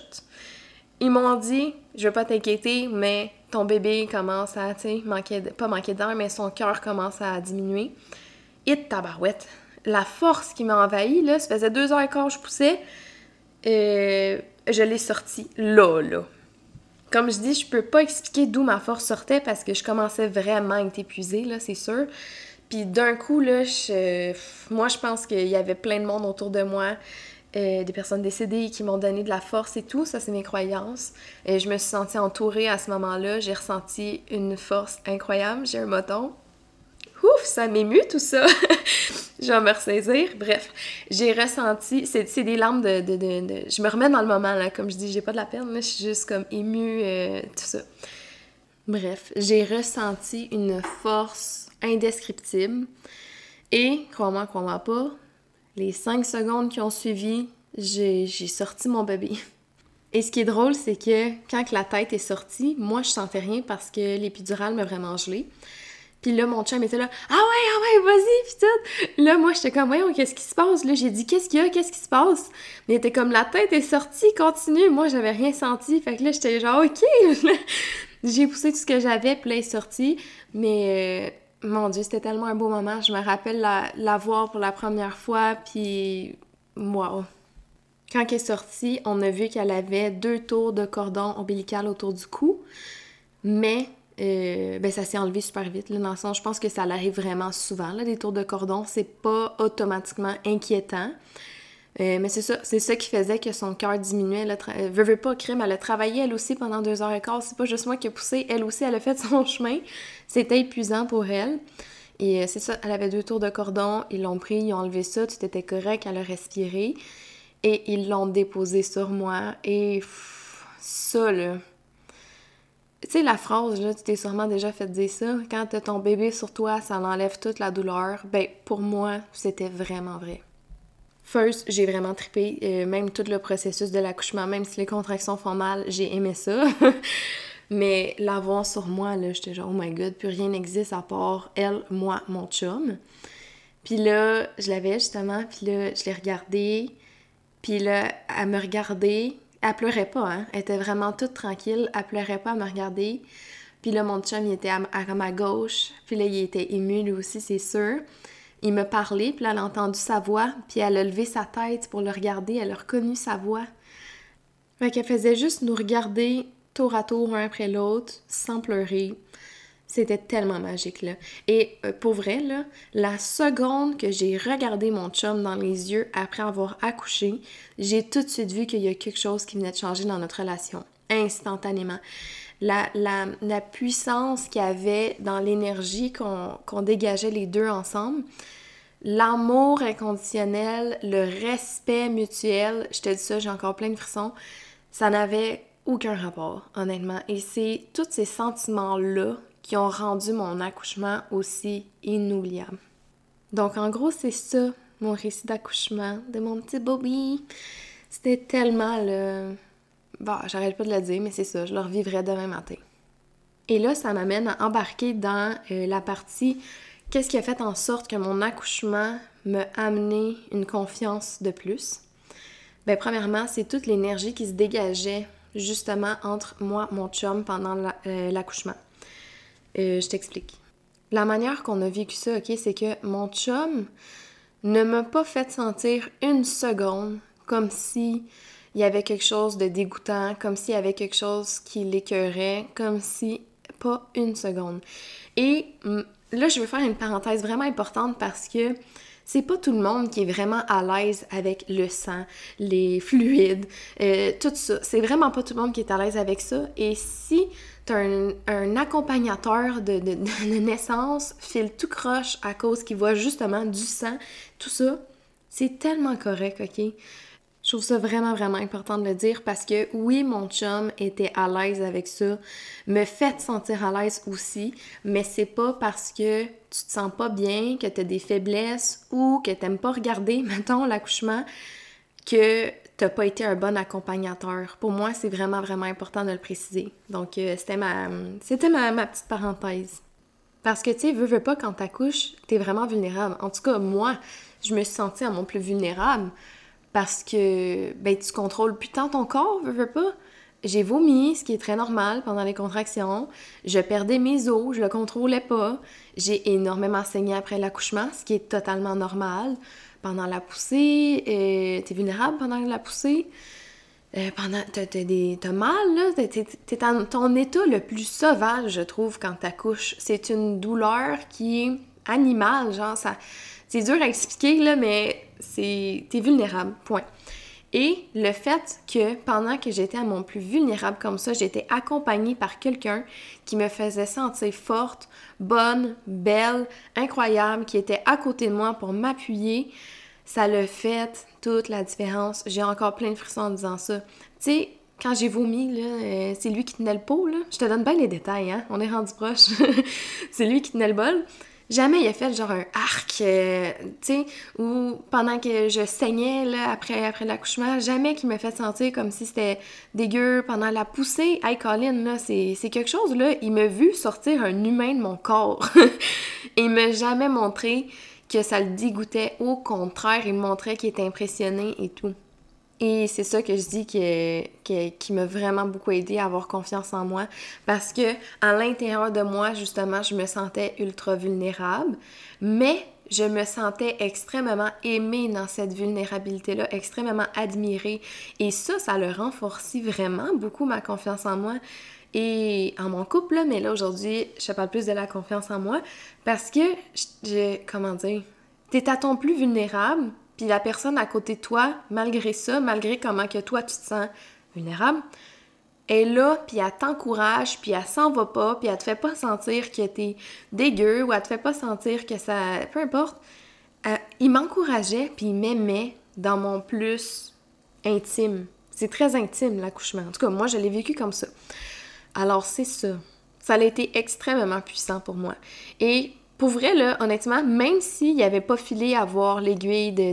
Speaker 1: ils m'ont dit, je veux pas t'inquiéter, mais ton bébé commence à, tu sais, manquer, pas manquer d'air, mais son cœur commence à diminuer. Et tabarouette. La force qui m'a envahi, là, ça faisait deux heures et quart, je poussais. Euh, je l'ai sorti là, là. Comme je dis, je peux pas expliquer d'où ma force sortait parce que je commençais vraiment à être épuisée, là, c'est sûr. Puis d'un coup, là, moi, je pense qu'il y avait plein de monde autour de moi. Euh, des personnes décédées qui m'ont donné de la force et tout, ça c'est mes croyances. Et je me suis sentie entourée à ce moment-là, j'ai ressenti une force incroyable, j'ai un moton. Ouf, ça m'émue tout ça! je vais me ressaisir. Bref, j'ai ressenti, c'est des larmes de, Je me remets dans le moment, là, comme je dis, j'ai pas de la peine, je suis juste comme émue, euh, tout ça. Bref, j'ai ressenti une force indescriptible. Et, crois-moi, crois-moi pas, les cinq secondes qui ont suivi, j'ai sorti mon bébé. Et ce qui est drôle, c'est que quand la tête est sortie, moi, je sentais rien parce que l'épidural m'a vraiment gelé. Puis là, mon chum était là, ah ouais, ah ouais, vas-y, pis tout. Là, moi, j'étais comme, voyons, qu'est-ce qui se passe? Là, j'ai dit, qu'est-ce qu'il y a, qu'est-ce qui se passe? Mais il était comme, la tête est sortie, continue. Moi, j'avais rien senti. Fait que là, j'étais genre, ok. j'ai poussé tout ce que j'avais, puis là, est sorti. Mais. Euh, mon Dieu, c'était tellement un beau moment. Je me rappelle la, voir pour la première fois, puis wow. Quand elle est sortie, on a vu qu'elle avait deux tours de cordon ombilical autour du cou, mais euh, ben ça s'est enlevé super vite. Je pense que ça arrive vraiment souvent, là, des tours de cordon. C'est pas automatiquement inquiétant. Euh, mais c'est ça, c'est ça qui faisait que son cœur diminuait. Elle euh, veut, pas, crime, elle a travaillé elle aussi pendant deux heures et quart. C'est pas juste moi qui ai poussé, elle aussi, elle a fait son chemin. C'était épuisant pour elle. Et euh, c'est ça, elle avait deux tours de cordon, ils l'ont pris, ils ont enlevé ça, tout était correct, elle a respiré. Et ils l'ont déposé sur moi. Et ça, là. Tu sais, la phrase, là, tu t'es sûrement déjà fait dire ça. Quand t'as ton bébé sur toi, ça enlève toute la douleur. Ben, pour moi, c'était vraiment vrai. First, j'ai vraiment trippé, euh, même tout le processus de l'accouchement, même si les contractions font mal, j'ai aimé ça. Mais l'avoir sur moi, là, j'étais genre, oh my god, plus rien n'existe à part elle, moi, mon chum. Puis là, je l'avais justement, puis là, je l'ai regardée. Puis là, elle me regardait. Elle pleurait pas, hein. Elle était vraiment toute tranquille. Elle pleurait pas à me regarder. Puis là, mon chum, il était à, à ma gauche. Puis là, il était ému, lui aussi, c'est sûr il me parlait, puis elle a entendu sa voix, puis elle a levé sa tête pour le regarder, elle a reconnu sa voix. Fait qu'elle faisait juste nous regarder tour à tour, un après l'autre, sans pleurer. C'était tellement magique, là. Et euh, pour vrai, là, la seconde que j'ai regardé mon chum dans les yeux après avoir accouché, j'ai tout de suite vu qu'il y a quelque chose qui venait de changer dans notre relation, instantanément la, la, puissance qu'il y avait dans l'énergie qu'on dégageait les deux ensemble. L'amour inconditionnel, le respect mutuel, je te dis ça, j'ai encore plein de frissons, ça n'avait aucun rapport, honnêtement. Et c'est tous ces sentiments-là qui ont rendu mon accouchement aussi inoubliable. Donc, en gros, c'est ça, mon récit d'accouchement de mon petit Bobby. C'était tellement le, Bon, j'arrête pas de le dire, mais c'est ça, je le revivrai demain matin. Et là, ça m'amène à embarquer dans euh, la partie qu'est-ce qui a fait en sorte que mon accouchement m'a amené une confiance de plus? Bien, premièrement, c'est toute l'énergie qui se dégageait justement entre moi, mon chum pendant euh, l'accouchement. Euh, je t'explique. La manière qu'on a vécu ça, ok, c'est que mon chum ne m'a pas fait sentir une seconde comme si il y avait quelque chose de dégoûtant, comme s'il y avait quelque chose qui l'écœurait, comme si pas une seconde. Et mm, là, je veux faire une parenthèse vraiment importante parce que c'est pas tout le monde qui est vraiment à l'aise avec le sang, les fluides, euh, tout ça. C'est vraiment pas tout le monde qui est à l'aise avec ça. Et si t'as un, un accompagnateur de, naissance, file tout croche à cause qu'il voit justement du sang, tout ça, c'est tellement correct, ok? Je trouve ça vraiment, vraiment important de le dire parce que oui, mon chum était à l'aise avec ça, me fait sentir à l'aise aussi, mais c'est pas parce que tu te sens pas bien, que tu as des faiblesses ou que t'aimes pas regarder, mettons, l'accouchement, que t'as pas été un bon accompagnateur. Pour moi, c'est vraiment, vraiment important de le préciser. Donc, euh, c'était ma, c'était ma, ma petite parenthèse. Parce que, tu sais, veux, veux pas, quand t'accouches, t'es vraiment vulnérable. En tout cas, moi, je me suis sentie à mon plus vulnérable parce que ben, tu contrôles plus tant ton corps, veux, veux pas. j'ai vomi, ce qui est très normal pendant les contractions. Je perdais mes os, je le contrôlais pas. J'ai énormément saigné après l'accouchement, ce qui est totalement normal. Pendant la poussée, euh, t'es vulnérable pendant la poussée. Euh, pendant t'as, mal là, t'es, dans ton état le plus sauvage, je trouve, quand t'accouches. C'est une douleur qui est animale, genre ça. C'est dur à expliquer là, mais c'est t'es vulnérable. Point. Et le fait que pendant que j'étais à mon plus vulnérable comme ça, j'étais accompagnée par quelqu'un qui me faisait sentir forte, bonne, belle, incroyable, qui était à côté de moi pour m'appuyer, ça le fait toute la différence. J'ai encore plein de frissons en disant ça. Tu sais, quand j'ai vomi, euh, c'est lui qui tenait le pot, là. Je te donne bien les détails, hein. On est rendu proche. c'est lui qui tenait le bol. Jamais il a fait genre un arc, euh, tu sais, ou pendant que je saignais là, après, après l'accouchement, jamais qu'il me fait sentir comme si c'était dégueu pendant la poussée. Hey Colin, là, c'est quelque chose, là, il m'a vu sortir un humain de mon corps. Il m'a jamais montré que ça le dégoûtait. Au contraire, il me montrait qu'il était impressionné et tout. Et c'est ça que je dis qui, qui m'a vraiment beaucoup aidé à avoir confiance en moi parce que à l'intérieur de moi, justement, je me sentais ultra vulnérable, mais je me sentais extrêmement aimée dans cette vulnérabilité-là, extrêmement admirée. Et ça, ça le renforcit vraiment beaucoup ma confiance en moi et en mon couple, mais là aujourd'hui, je parle plus de la confiance en moi parce que, je, comment dire, t'es à ton plus vulnérable, puis la personne à côté de toi, malgré ça, malgré comment que toi tu te sens vulnérable, est là, puis elle t'encourage, puis elle s'en va pas, puis elle te fait pas sentir que t'es dégueu, ou elle te fait pas sentir que ça... Peu importe. Euh, il m'encourageait, puis il m'aimait dans mon plus intime. C'est très intime, l'accouchement. En tout cas, moi, je l'ai vécu comme ça. Alors, c'est ça. Ça a été extrêmement puissant pour moi. Et pour vrai, honnêtement, même s'il n'y avait pas filé à voir l'aiguille de,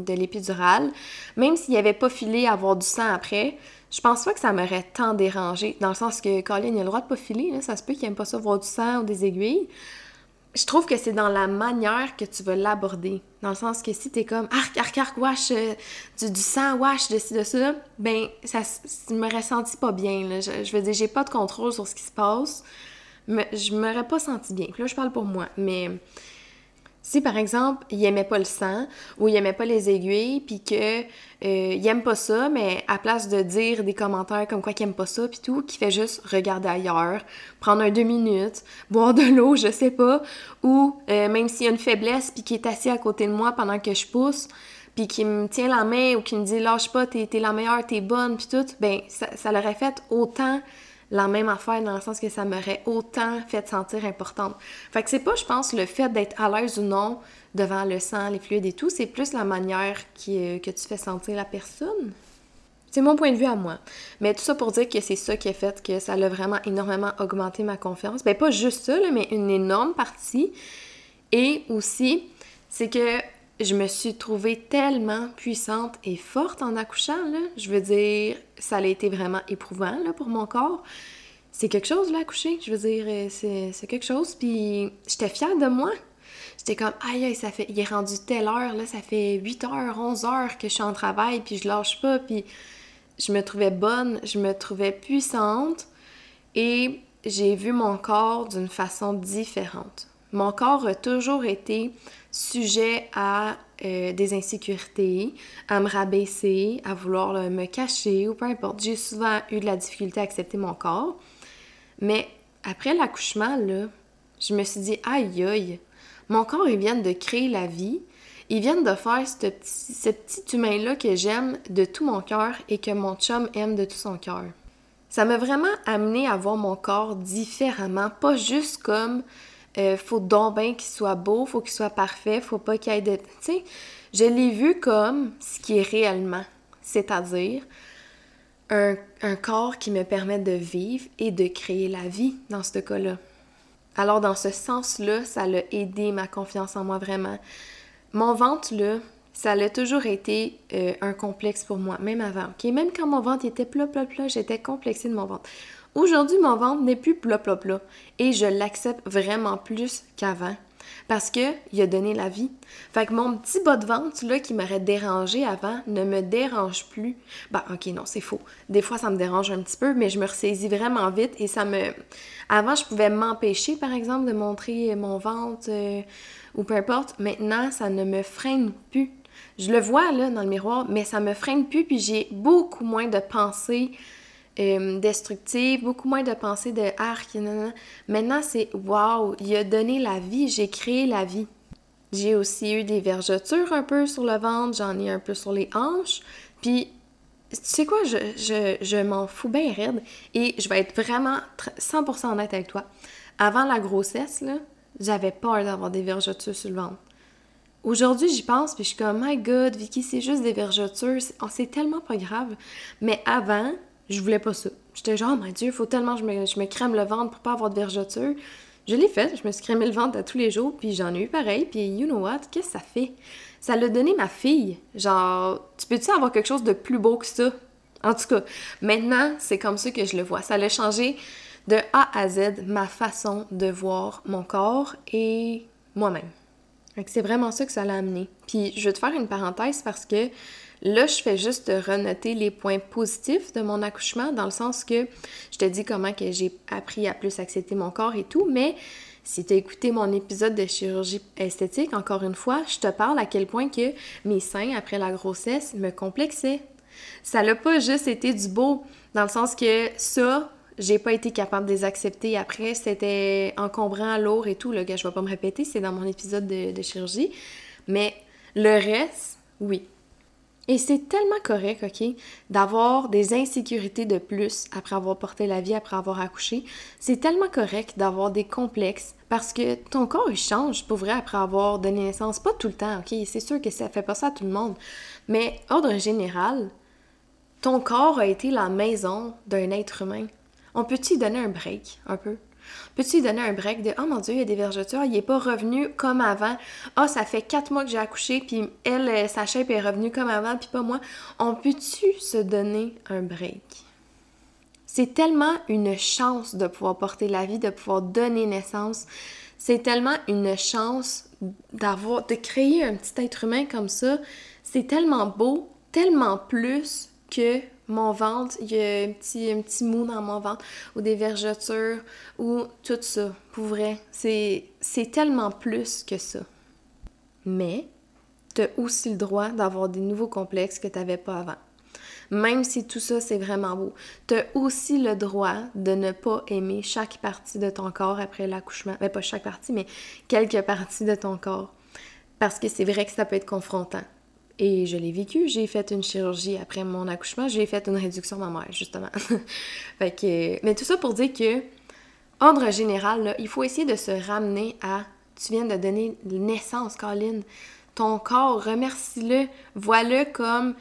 Speaker 1: de, l'épidurale, même s'il n'y avait pas filé à avoir du sang après, je pense pas que ça m'aurait tant dérangé, dans le sens que Colin, il a le droit de pas filer, ça se peut qu'il aime pas ça voir du sang ou des aiguilles. Je trouve que c'est dans la manière que tu vas l'aborder. Dans le sens que si t'es comme arc, arc, arc, wash, euh, du, sang, wash, de ci, de ça, ben, ça me senti pas bien. Je, je veux dire, j'ai pas de contrôle sur ce qui se passe me, je m'aurais pas senti bien. Là, je parle pour moi, mais si par exemple, il aimait pas le sang ou il aimait pas les aiguilles, puis que euh, il aime pas ça, mais à place de dire des commentaires comme quoi qu'il aime pas ça, puis tout, qui fait juste regarder ailleurs, prendre un deux minutes, boire de l'eau, je sais pas, ou euh, même s'il y a une faiblesse, puis qui est assis à côté de moi pendant que je pousse, puis qui me tient la main ou qui me dit lâche pas, t'es, la meilleure, t'es bonne, puis tout, ben ça, ça l'aurait fait autant la même affaire dans le sens que ça m'aurait autant fait sentir importante. Fait que c'est pas, je pense, le fait d'être à l'aise ou non devant le sang, les fluides et tout, c'est plus la manière qui, euh, que tu fais sentir la personne. C'est mon point de vue à moi. Mais tout ça pour dire que c'est ça qui a fait que ça a vraiment énormément augmenté ma confiance. Ben pas juste ça, mais une énorme partie. Et aussi, c'est que je me suis trouvée tellement puissante et forte en accouchant. Je veux dire, ça a été vraiment éprouvant, pour mon corps. C'est quelque chose, là. Je veux dire, euh, c'est quelque chose. Puis j'étais fière de moi. J'étais comme, aïe, aïe, ça fait... Il est rendu telle heure, là, ça fait 8 heures, 11 heures que je suis en travail, puis je lâche pas, puis je me trouvais bonne, je me trouvais puissante. Et j'ai vu mon corps d'une façon différente. Mon corps a toujours été sujet à euh, des insécurités, à me rabaisser, à vouloir me cacher ou peu importe. J'ai souvent eu de la difficulté à accepter mon corps. Mais après l'accouchement, là, je me suis dit, aïe aïe, mon corps, il vient de créer la vie. Ils viennent de faire ce petit, ce petit humain-là que j'aime de tout mon cœur et que mon chum aime de tout son cœur. Ça m'a vraiment amené à voir mon corps différemment, pas juste comme euh, faut donc bien qu'il soit beau, faut qu'il soit parfait, faut pas qu'il y ait de... Tu sais, je l'ai vu comme ce qui est réellement, c'est-à-dire un, corps qui me permet de vivre et de créer la vie dans ce cas-là. Alors dans ce sens-là, ça l'a aidé ma confiance en moi vraiment. Mon ventre, là, ça a toujours été euh, un complexe pour moi, même avant. Même quand mon ventre était plat, plat, plat, j'étais complexée de mon ventre. Aujourd'hui, mon ventre n'est plus plat, plat, plat. Et je l'accepte vraiment plus qu'avant. parce que il a donné la vie. Fait que mon petit bas de ventre là qui m'aurait dérangé avant ne me dérange plus. Bah OK, non, c'est faux. Des fois ça me dérange un petit peu, mais je me ressaisis vraiment vite et ça me avant je pouvais m'empêcher par exemple de montrer mon ventre euh, ou peu importe. Maintenant, ça ne me freine plus. Je le vois là dans le miroir, mais ça me freine plus puis j'ai beaucoup moins de pensées euh, destructive, beaucoup moins de pensées de arc. Maintenant, c'est wow, il a donné la vie, j'ai créé la vie. J'ai aussi eu des vergetures un peu sur le ventre, j'en ai un peu sur les hanches. Puis, tu sais quoi, je, m'en fous bien raide et je vais être vraiment 100% honnête avec toi. Avant la grossesse, j'avais peur d'avoir des vergetures sur le ventre. Aujourd'hui, j'y pense, puis je suis comme, my god, Vicky, c'est juste des vergetures, c'est tellement pas grave. Mais avant, je voulais pas ça. J'étais genre, oh mon Dieu, faut tellement que je me, je me, crème le ventre pour pas avoir de vergeture. Je l'ai fait, je me suis crémé le ventre à tous les jours, puis j'en ai eu pareil, puis you know what, qu'est-ce que ça fait? Ça l'a donné ma fille. Genre, tu peux-tu avoir quelque chose de plus beau que ça? En tout cas, maintenant, c'est comme ça que je le vois. Ça l'a changé de A à Z ma façon de voir mon corps et moi-même. C'est vraiment ça que ça l'a amené. Puis je vais te faire une parenthèse parce que Là, je fais juste renoter les points positifs de mon accouchement, dans le sens que je te dis comment que j'ai appris à plus accepter mon corps et tout, mais si tu as écouté mon épisode de chirurgie esthétique, encore une fois, je te parle à quel point que mes seins, après la grossesse, me complexaient. Ça n'a pas juste été du beau, dans le sens que ça, j'ai pas été capable de les accepter. Après, c'était encombrant, lourd et tout. Là, je vais pas me répéter, c'est dans mon épisode de, de chirurgie. Mais le reste, oui, et c'est tellement correct, OK, d'avoir des insécurités de plus après avoir porté la vie, après avoir accouché. C'est tellement correct d'avoir des complexes parce que ton corps, il change pour vrai après avoir donné naissance. Pas tout le temps, OK? C'est sûr que ça fait pas ça à tout le monde. Mais, ordre général, ton corps a été la maison d'un être humain. On peut-tu donner un break, un peu? Peux-tu lui donner un break de Oh mon Dieu, il y a des vergetures, il n'est pas revenu comme avant. Oh, ça fait quatre mois que j'ai accouché, puis elle, euh, sa shape est revenue comme avant, puis pas moi. On peut-tu se donner un break? C'est tellement une chance de pouvoir porter la vie, de pouvoir donner naissance. C'est tellement une chance d'avoir, de créer un petit être humain comme ça. C'est tellement beau, tellement plus que mon ventre, il y a un petit, mou dans mon ventre, ou des vergetures, ou tout ça. Pour vrai, c'est tellement plus que ça. Mais, tu as aussi le droit d'avoir des nouveaux complexes que tu n'avais pas avant. Même si tout ça, c'est vraiment beau. Tu aussi le droit de ne pas aimer chaque partie de ton corps après l'accouchement. Mais ben, pas chaque partie, mais quelques parties de ton corps. Parce que c'est vrai que ça peut être confrontant. Et je l'ai vécu. J'ai fait une chirurgie après mon accouchement. J'ai fait une réduction mammaire, justement. fait que, mais tout ça pour dire que, ordre général, il faut essayer de se ramener à tu viens de donner naissance, Colin. Ton corps, remercie-le. Vois-le comme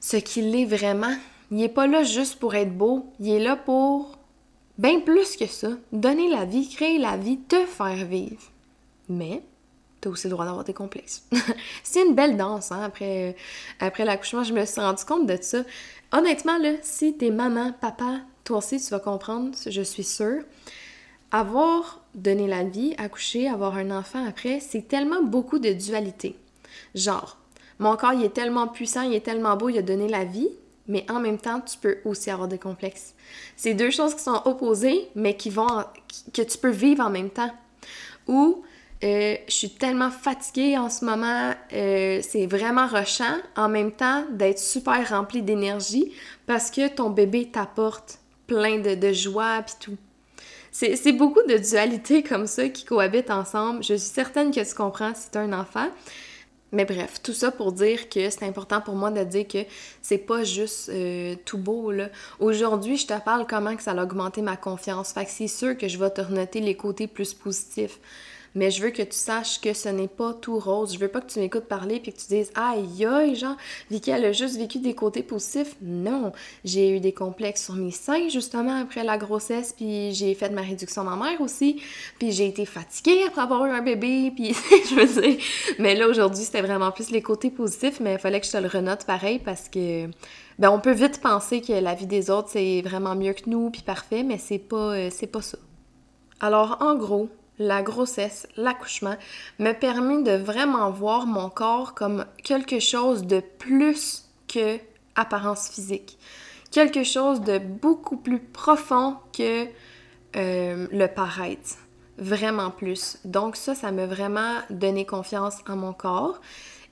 Speaker 1: ce qu'il est vraiment. Il n'est pas là juste pour être beau. Il est là pour bien plus que ça. Donner la vie, créer la vie, te faire vivre. Mais t'as aussi le droit d'avoir des complexes. c'est une belle danse, hein, après, après l'accouchement, je me suis rendu compte de ça. Honnêtement, là, si t'es maman, papa, toi aussi, tu vas comprendre, je suis sûre. Avoir donné la vie, accoucher, avoir un enfant après, c'est tellement beaucoup de dualité. Genre, mon corps, il est tellement puissant, il est tellement beau, il a donné la vie, mais en même temps, tu peux aussi avoir des complexes. C'est deux choses qui sont opposées, mais qui vont, que tu peux vivre en même temps. Ou euh, je suis tellement fatiguée en ce moment, euh, c'est vraiment rushant en même temps d'être super remplie d'énergie parce que ton bébé t'apporte plein de, joie puis tout. C'est beaucoup de dualité comme ça qui cohabitent ensemble. Je suis certaine que tu comprends si tu un enfant. Mais bref, tout ça pour dire que c'est important pour moi de dire que c'est pas juste euh, tout beau. Aujourd'hui, je te parle comment que ça a augmenté ma confiance. Fait que c'est sûr que je vais te renoter les côtés plus positifs mais je veux que tu saches que ce n'est pas tout rose. Je veux pas que tu m'écoutes parler puis que tu dises aïe aïe, genre, Vicky, elle a juste vécu des côtés positifs. Non, j'ai eu des complexes sur mes seins justement après la grossesse, puis j'ai fait ma réduction mammaire aussi, puis j'ai été fatiguée après avoir eu un bébé, puis je veux dire. Mais là aujourd'hui, c'était vraiment plus les côtés positifs, mais il fallait que je te le renote pareil parce que ben on peut vite penser que la vie des autres c'est vraiment mieux que nous puis parfait, mais c'est pas euh, c'est pas ça. Alors en gros, la grossesse, l'accouchement, me permet de vraiment voir mon corps comme quelque chose de plus que apparence physique. Quelque chose de beaucoup plus profond que euh, le paraître. Vraiment plus. Donc ça, ça m'a vraiment donné confiance en mon corps.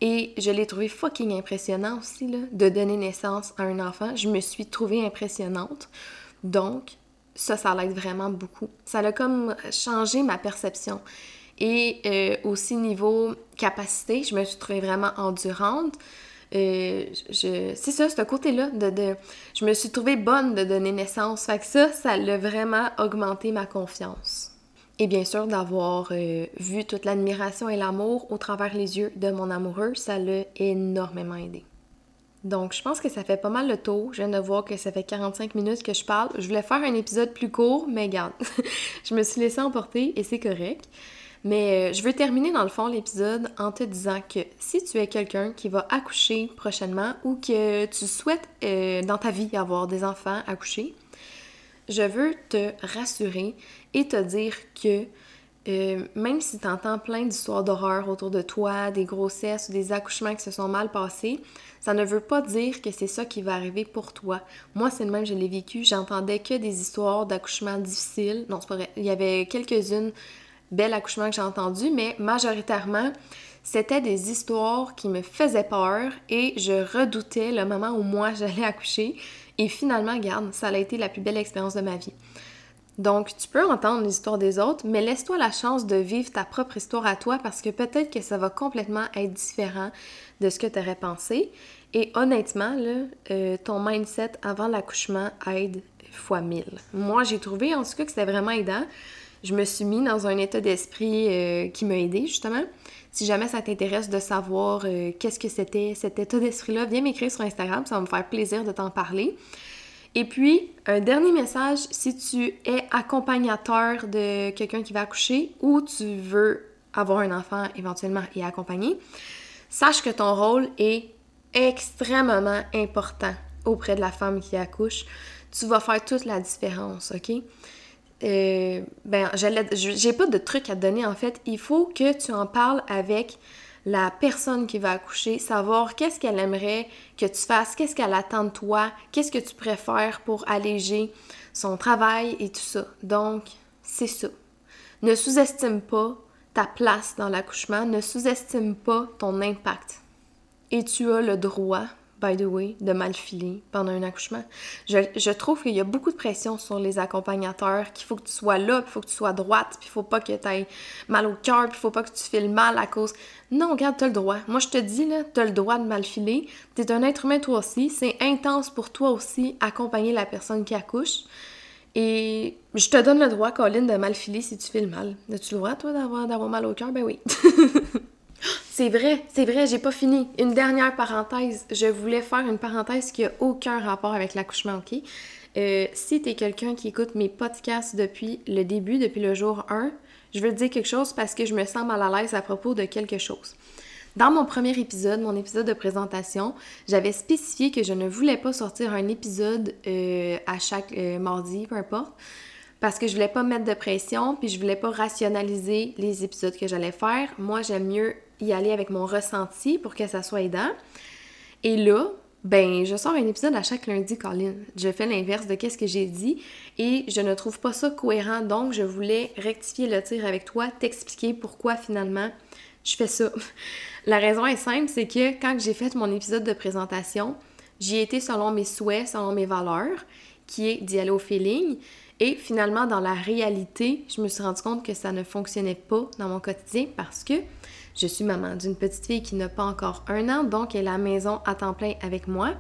Speaker 1: Et je l'ai trouvé fucking impressionnant aussi, là, de donner naissance à un enfant. Je me suis trouvée impressionnante. Donc, ça, ça l'aide vraiment beaucoup. Ça a comme changé ma perception. Et euh, aussi niveau capacité, je me suis trouvée vraiment endurante. Euh, c'est ça, ce côté-là, de, je me suis trouvée bonne de donner naissance. Fait que ça, ça l'a vraiment augmenté ma confiance. Et bien sûr, d'avoir euh, vu toute l'admiration et l'amour au travers les yeux de mon amoureux, ça l'a énormément aidé. Donc, je pense que ça fait pas mal le tour. Je viens de voir que ça fait 45 minutes que je parle. Je voulais faire un épisode plus court, mais regarde, je me suis laissée emporter et c'est correct. Mais euh, je veux terminer dans le fond l'épisode en te disant que si tu es quelqu'un qui va accoucher prochainement ou que tu souhaites euh, dans ta vie avoir des enfants accouchés, je veux te rassurer et te dire que euh, même si tu entends plein d'histoires d'horreur autour de toi, des grossesses ou des accouchements qui se sont mal passés, ça ne veut pas dire que c'est ça qui va arriver pour toi. Moi, c'est le même, je l'ai vécu. J'entendais que des histoires d'accouchements difficiles. Non, c'est pas vrai. Il y avait quelques-unes belles accouchements que j'ai entendues, mais majoritairement, c'était des histoires qui me faisaient peur et je redoutais le moment où moi j'allais accoucher. Et finalement, garde, ça a été la plus belle expérience de ma vie. Donc, tu peux entendre l'histoire des autres, mais laisse-toi la chance de vivre ta propre histoire à toi parce que peut-être que ça va complètement être différent de ce que tu aurais pensé. Et honnêtement, euh, ton mindset avant l'accouchement aide fois mille. Moi, j'ai trouvé en tout cas que c'était vraiment aidant. Je me suis mis dans un état d'esprit euh, qui m'a aidé justement. Si jamais ça t'intéresse de savoir euh, qu'est-ce que c'était cet état d'esprit-là, viens m'écrire sur Instagram, ça va me faire plaisir de t'en parler. Et puis, un dernier message, si tu es accompagnateur de quelqu'un qui va accoucher ou tu veux avoir un enfant éventuellement et accompagner, sache que ton rôle est extrêmement important auprès de la femme qui accouche. Tu vas faire toute la différence, OK? Euh, ben, j'ai pas de truc à te donner en fait. Il faut que tu en parles avec la personne qui va accoucher, savoir qu'est-ce qu'elle aimerait que tu fasses, qu'est-ce qu'elle attend de toi, qu'est-ce que tu préfères pour alléger son travail et tout ça. Donc, c'est ça. Ne sous-estime pas ta place dans l'accouchement, ne sous-estime pas ton impact. Et tu as le droit by the way, de mal filer pendant un accouchement. Je, trouve qu'il y a beaucoup de pression sur les accompagnateurs, qu'il faut que tu sois là, puis il faut que tu sois droite, puis il faut pas que tu aies mal au cœur, puis il faut pas que tu files mal à cause... Non, regarde, tu as le droit. Moi, je te dis, là, tu as le droit de mal filer. Tu es un être humain toi aussi. C'est intense pour toi aussi accompagner la personne qui accouche. Et je te donne le droit, Colin, de mal filer si tu files mal. As-tu le droit, toi, d'avoir mal au cœur? Ben oui. C'est vrai, c'est vrai, j'ai pas fini. Une dernière parenthèse. Je voulais faire une parenthèse qui a aucun rapport avec l'accouchement, ok? Euh, si t'es quelqu'un qui écoute mes podcasts depuis le début, depuis le jour 1, je veux te dire quelque chose parce que je me sens mal à l'aise à propos de quelque chose. Dans mon premier épisode, mon épisode de présentation, j'avais spécifié que je ne voulais pas sortir un épisode euh, à chaque euh, mardi, peu importe, parce que je voulais pas mettre de pression, puis je voulais pas rationaliser les épisodes que j'allais faire. Moi, j'aime mieux y aller avec mon ressenti pour que ça soit aidant. Et là, ben, je sors un épisode à chaque lundi, Colin. Je fais l'inverse de qu'est-ce que j'ai dit et je ne trouve pas ça cohérent. Donc, je voulais rectifier le tir avec toi, t'expliquer pourquoi finalement je fais ça. La raison est simple, c'est que quand j'ai fait mon épisode de présentation, j'y ai été selon mes souhaits, selon mes valeurs, qui est d'y aller au feeling. Et finalement, dans la réalité, je me suis rendu compte que ça ne fonctionnait pas dans mon quotidien parce que je suis maman d'une petite fille qui n'a pas encore un an, donc elle est à la maison à temps plein avec moi.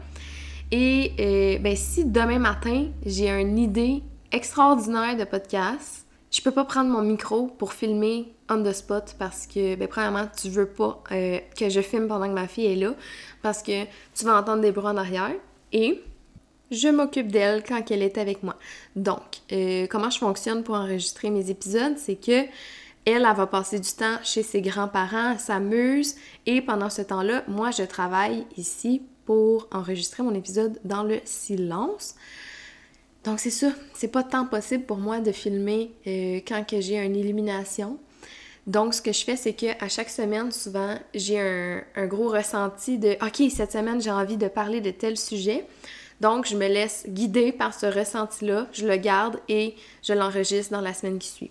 Speaker 1: Et euh, ben, si demain matin, j'ai une idée extraordinaire de podcast, je peux pas prendre mon micro pour filmer on the spot parce que, ben, premièrement, tu veux pas euh, que je filme pendant que ma fille est là parce que tu vas entendre des bruits en arrière. Et je m'occupe d'elle quand elle est avec moi. Donc, euh, comment je fonctionne pour enregistrer mes épisodes, c'est que elle, elle va passer du temps chez ses grands-parents, s'amuse, et pendant ce temps-là, moi, je travaille ici pour enregistrer mon épisode dans le silence. Donc c'est ça, c'est pas tant possible pour moi de filmer euh, quand que j'ai une élimination. Donc ce que je fais, c'est que à chaque semaine, souvent, j'ai un, un, gros ressenti de OK, cette semaine, j'ai envie de parler de tel sujet. Donc je me laisse guider par ce ressenti-là, je le garde et je l'enregistre dans la semaine qui suit.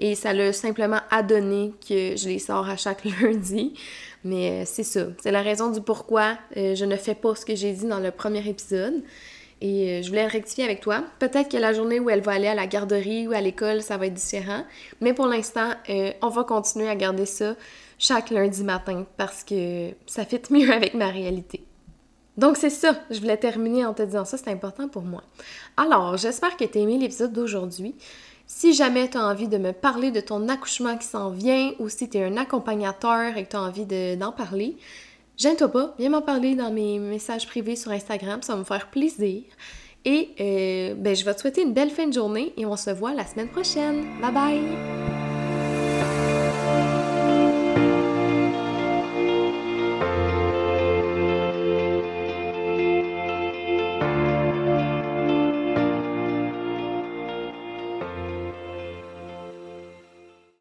Speaker 1: Et ça l'a simplement adonné que je les sors à chaque lundi. Mais euh, c'est ça, c'est la raison du pourquoi euh, je ne fais pas ce que j'ai dit dans le premier épisode. Et euh, je voulais rectifier avec toi. Peut-être que la journée où elle va aller à la garderie ou à l'école, ça va être différent. Mais pour l'instant, on va continuer à garder ça chaque lundi matin parce que ça fit mieux avec ma réalité. Donc c'est ça, je voulais terminer en te disant ça, c'est important pour moi. Alors, j'espère que tu as aimé l'épisode d'aujourd'hui. Si jamais tu as envie de me parler de ton accouchement qui s'en vient ou si tu es un accompagnateur et que tu as envie d'en parler, Gêne-toi pas, viens m'en parler dans mes messages privés sur Instagram, ça va me faire plaisir. Et euh, ben, je vais te souhaiter une belle fin de journée et on se voit la semaine prochaine. Bye bye!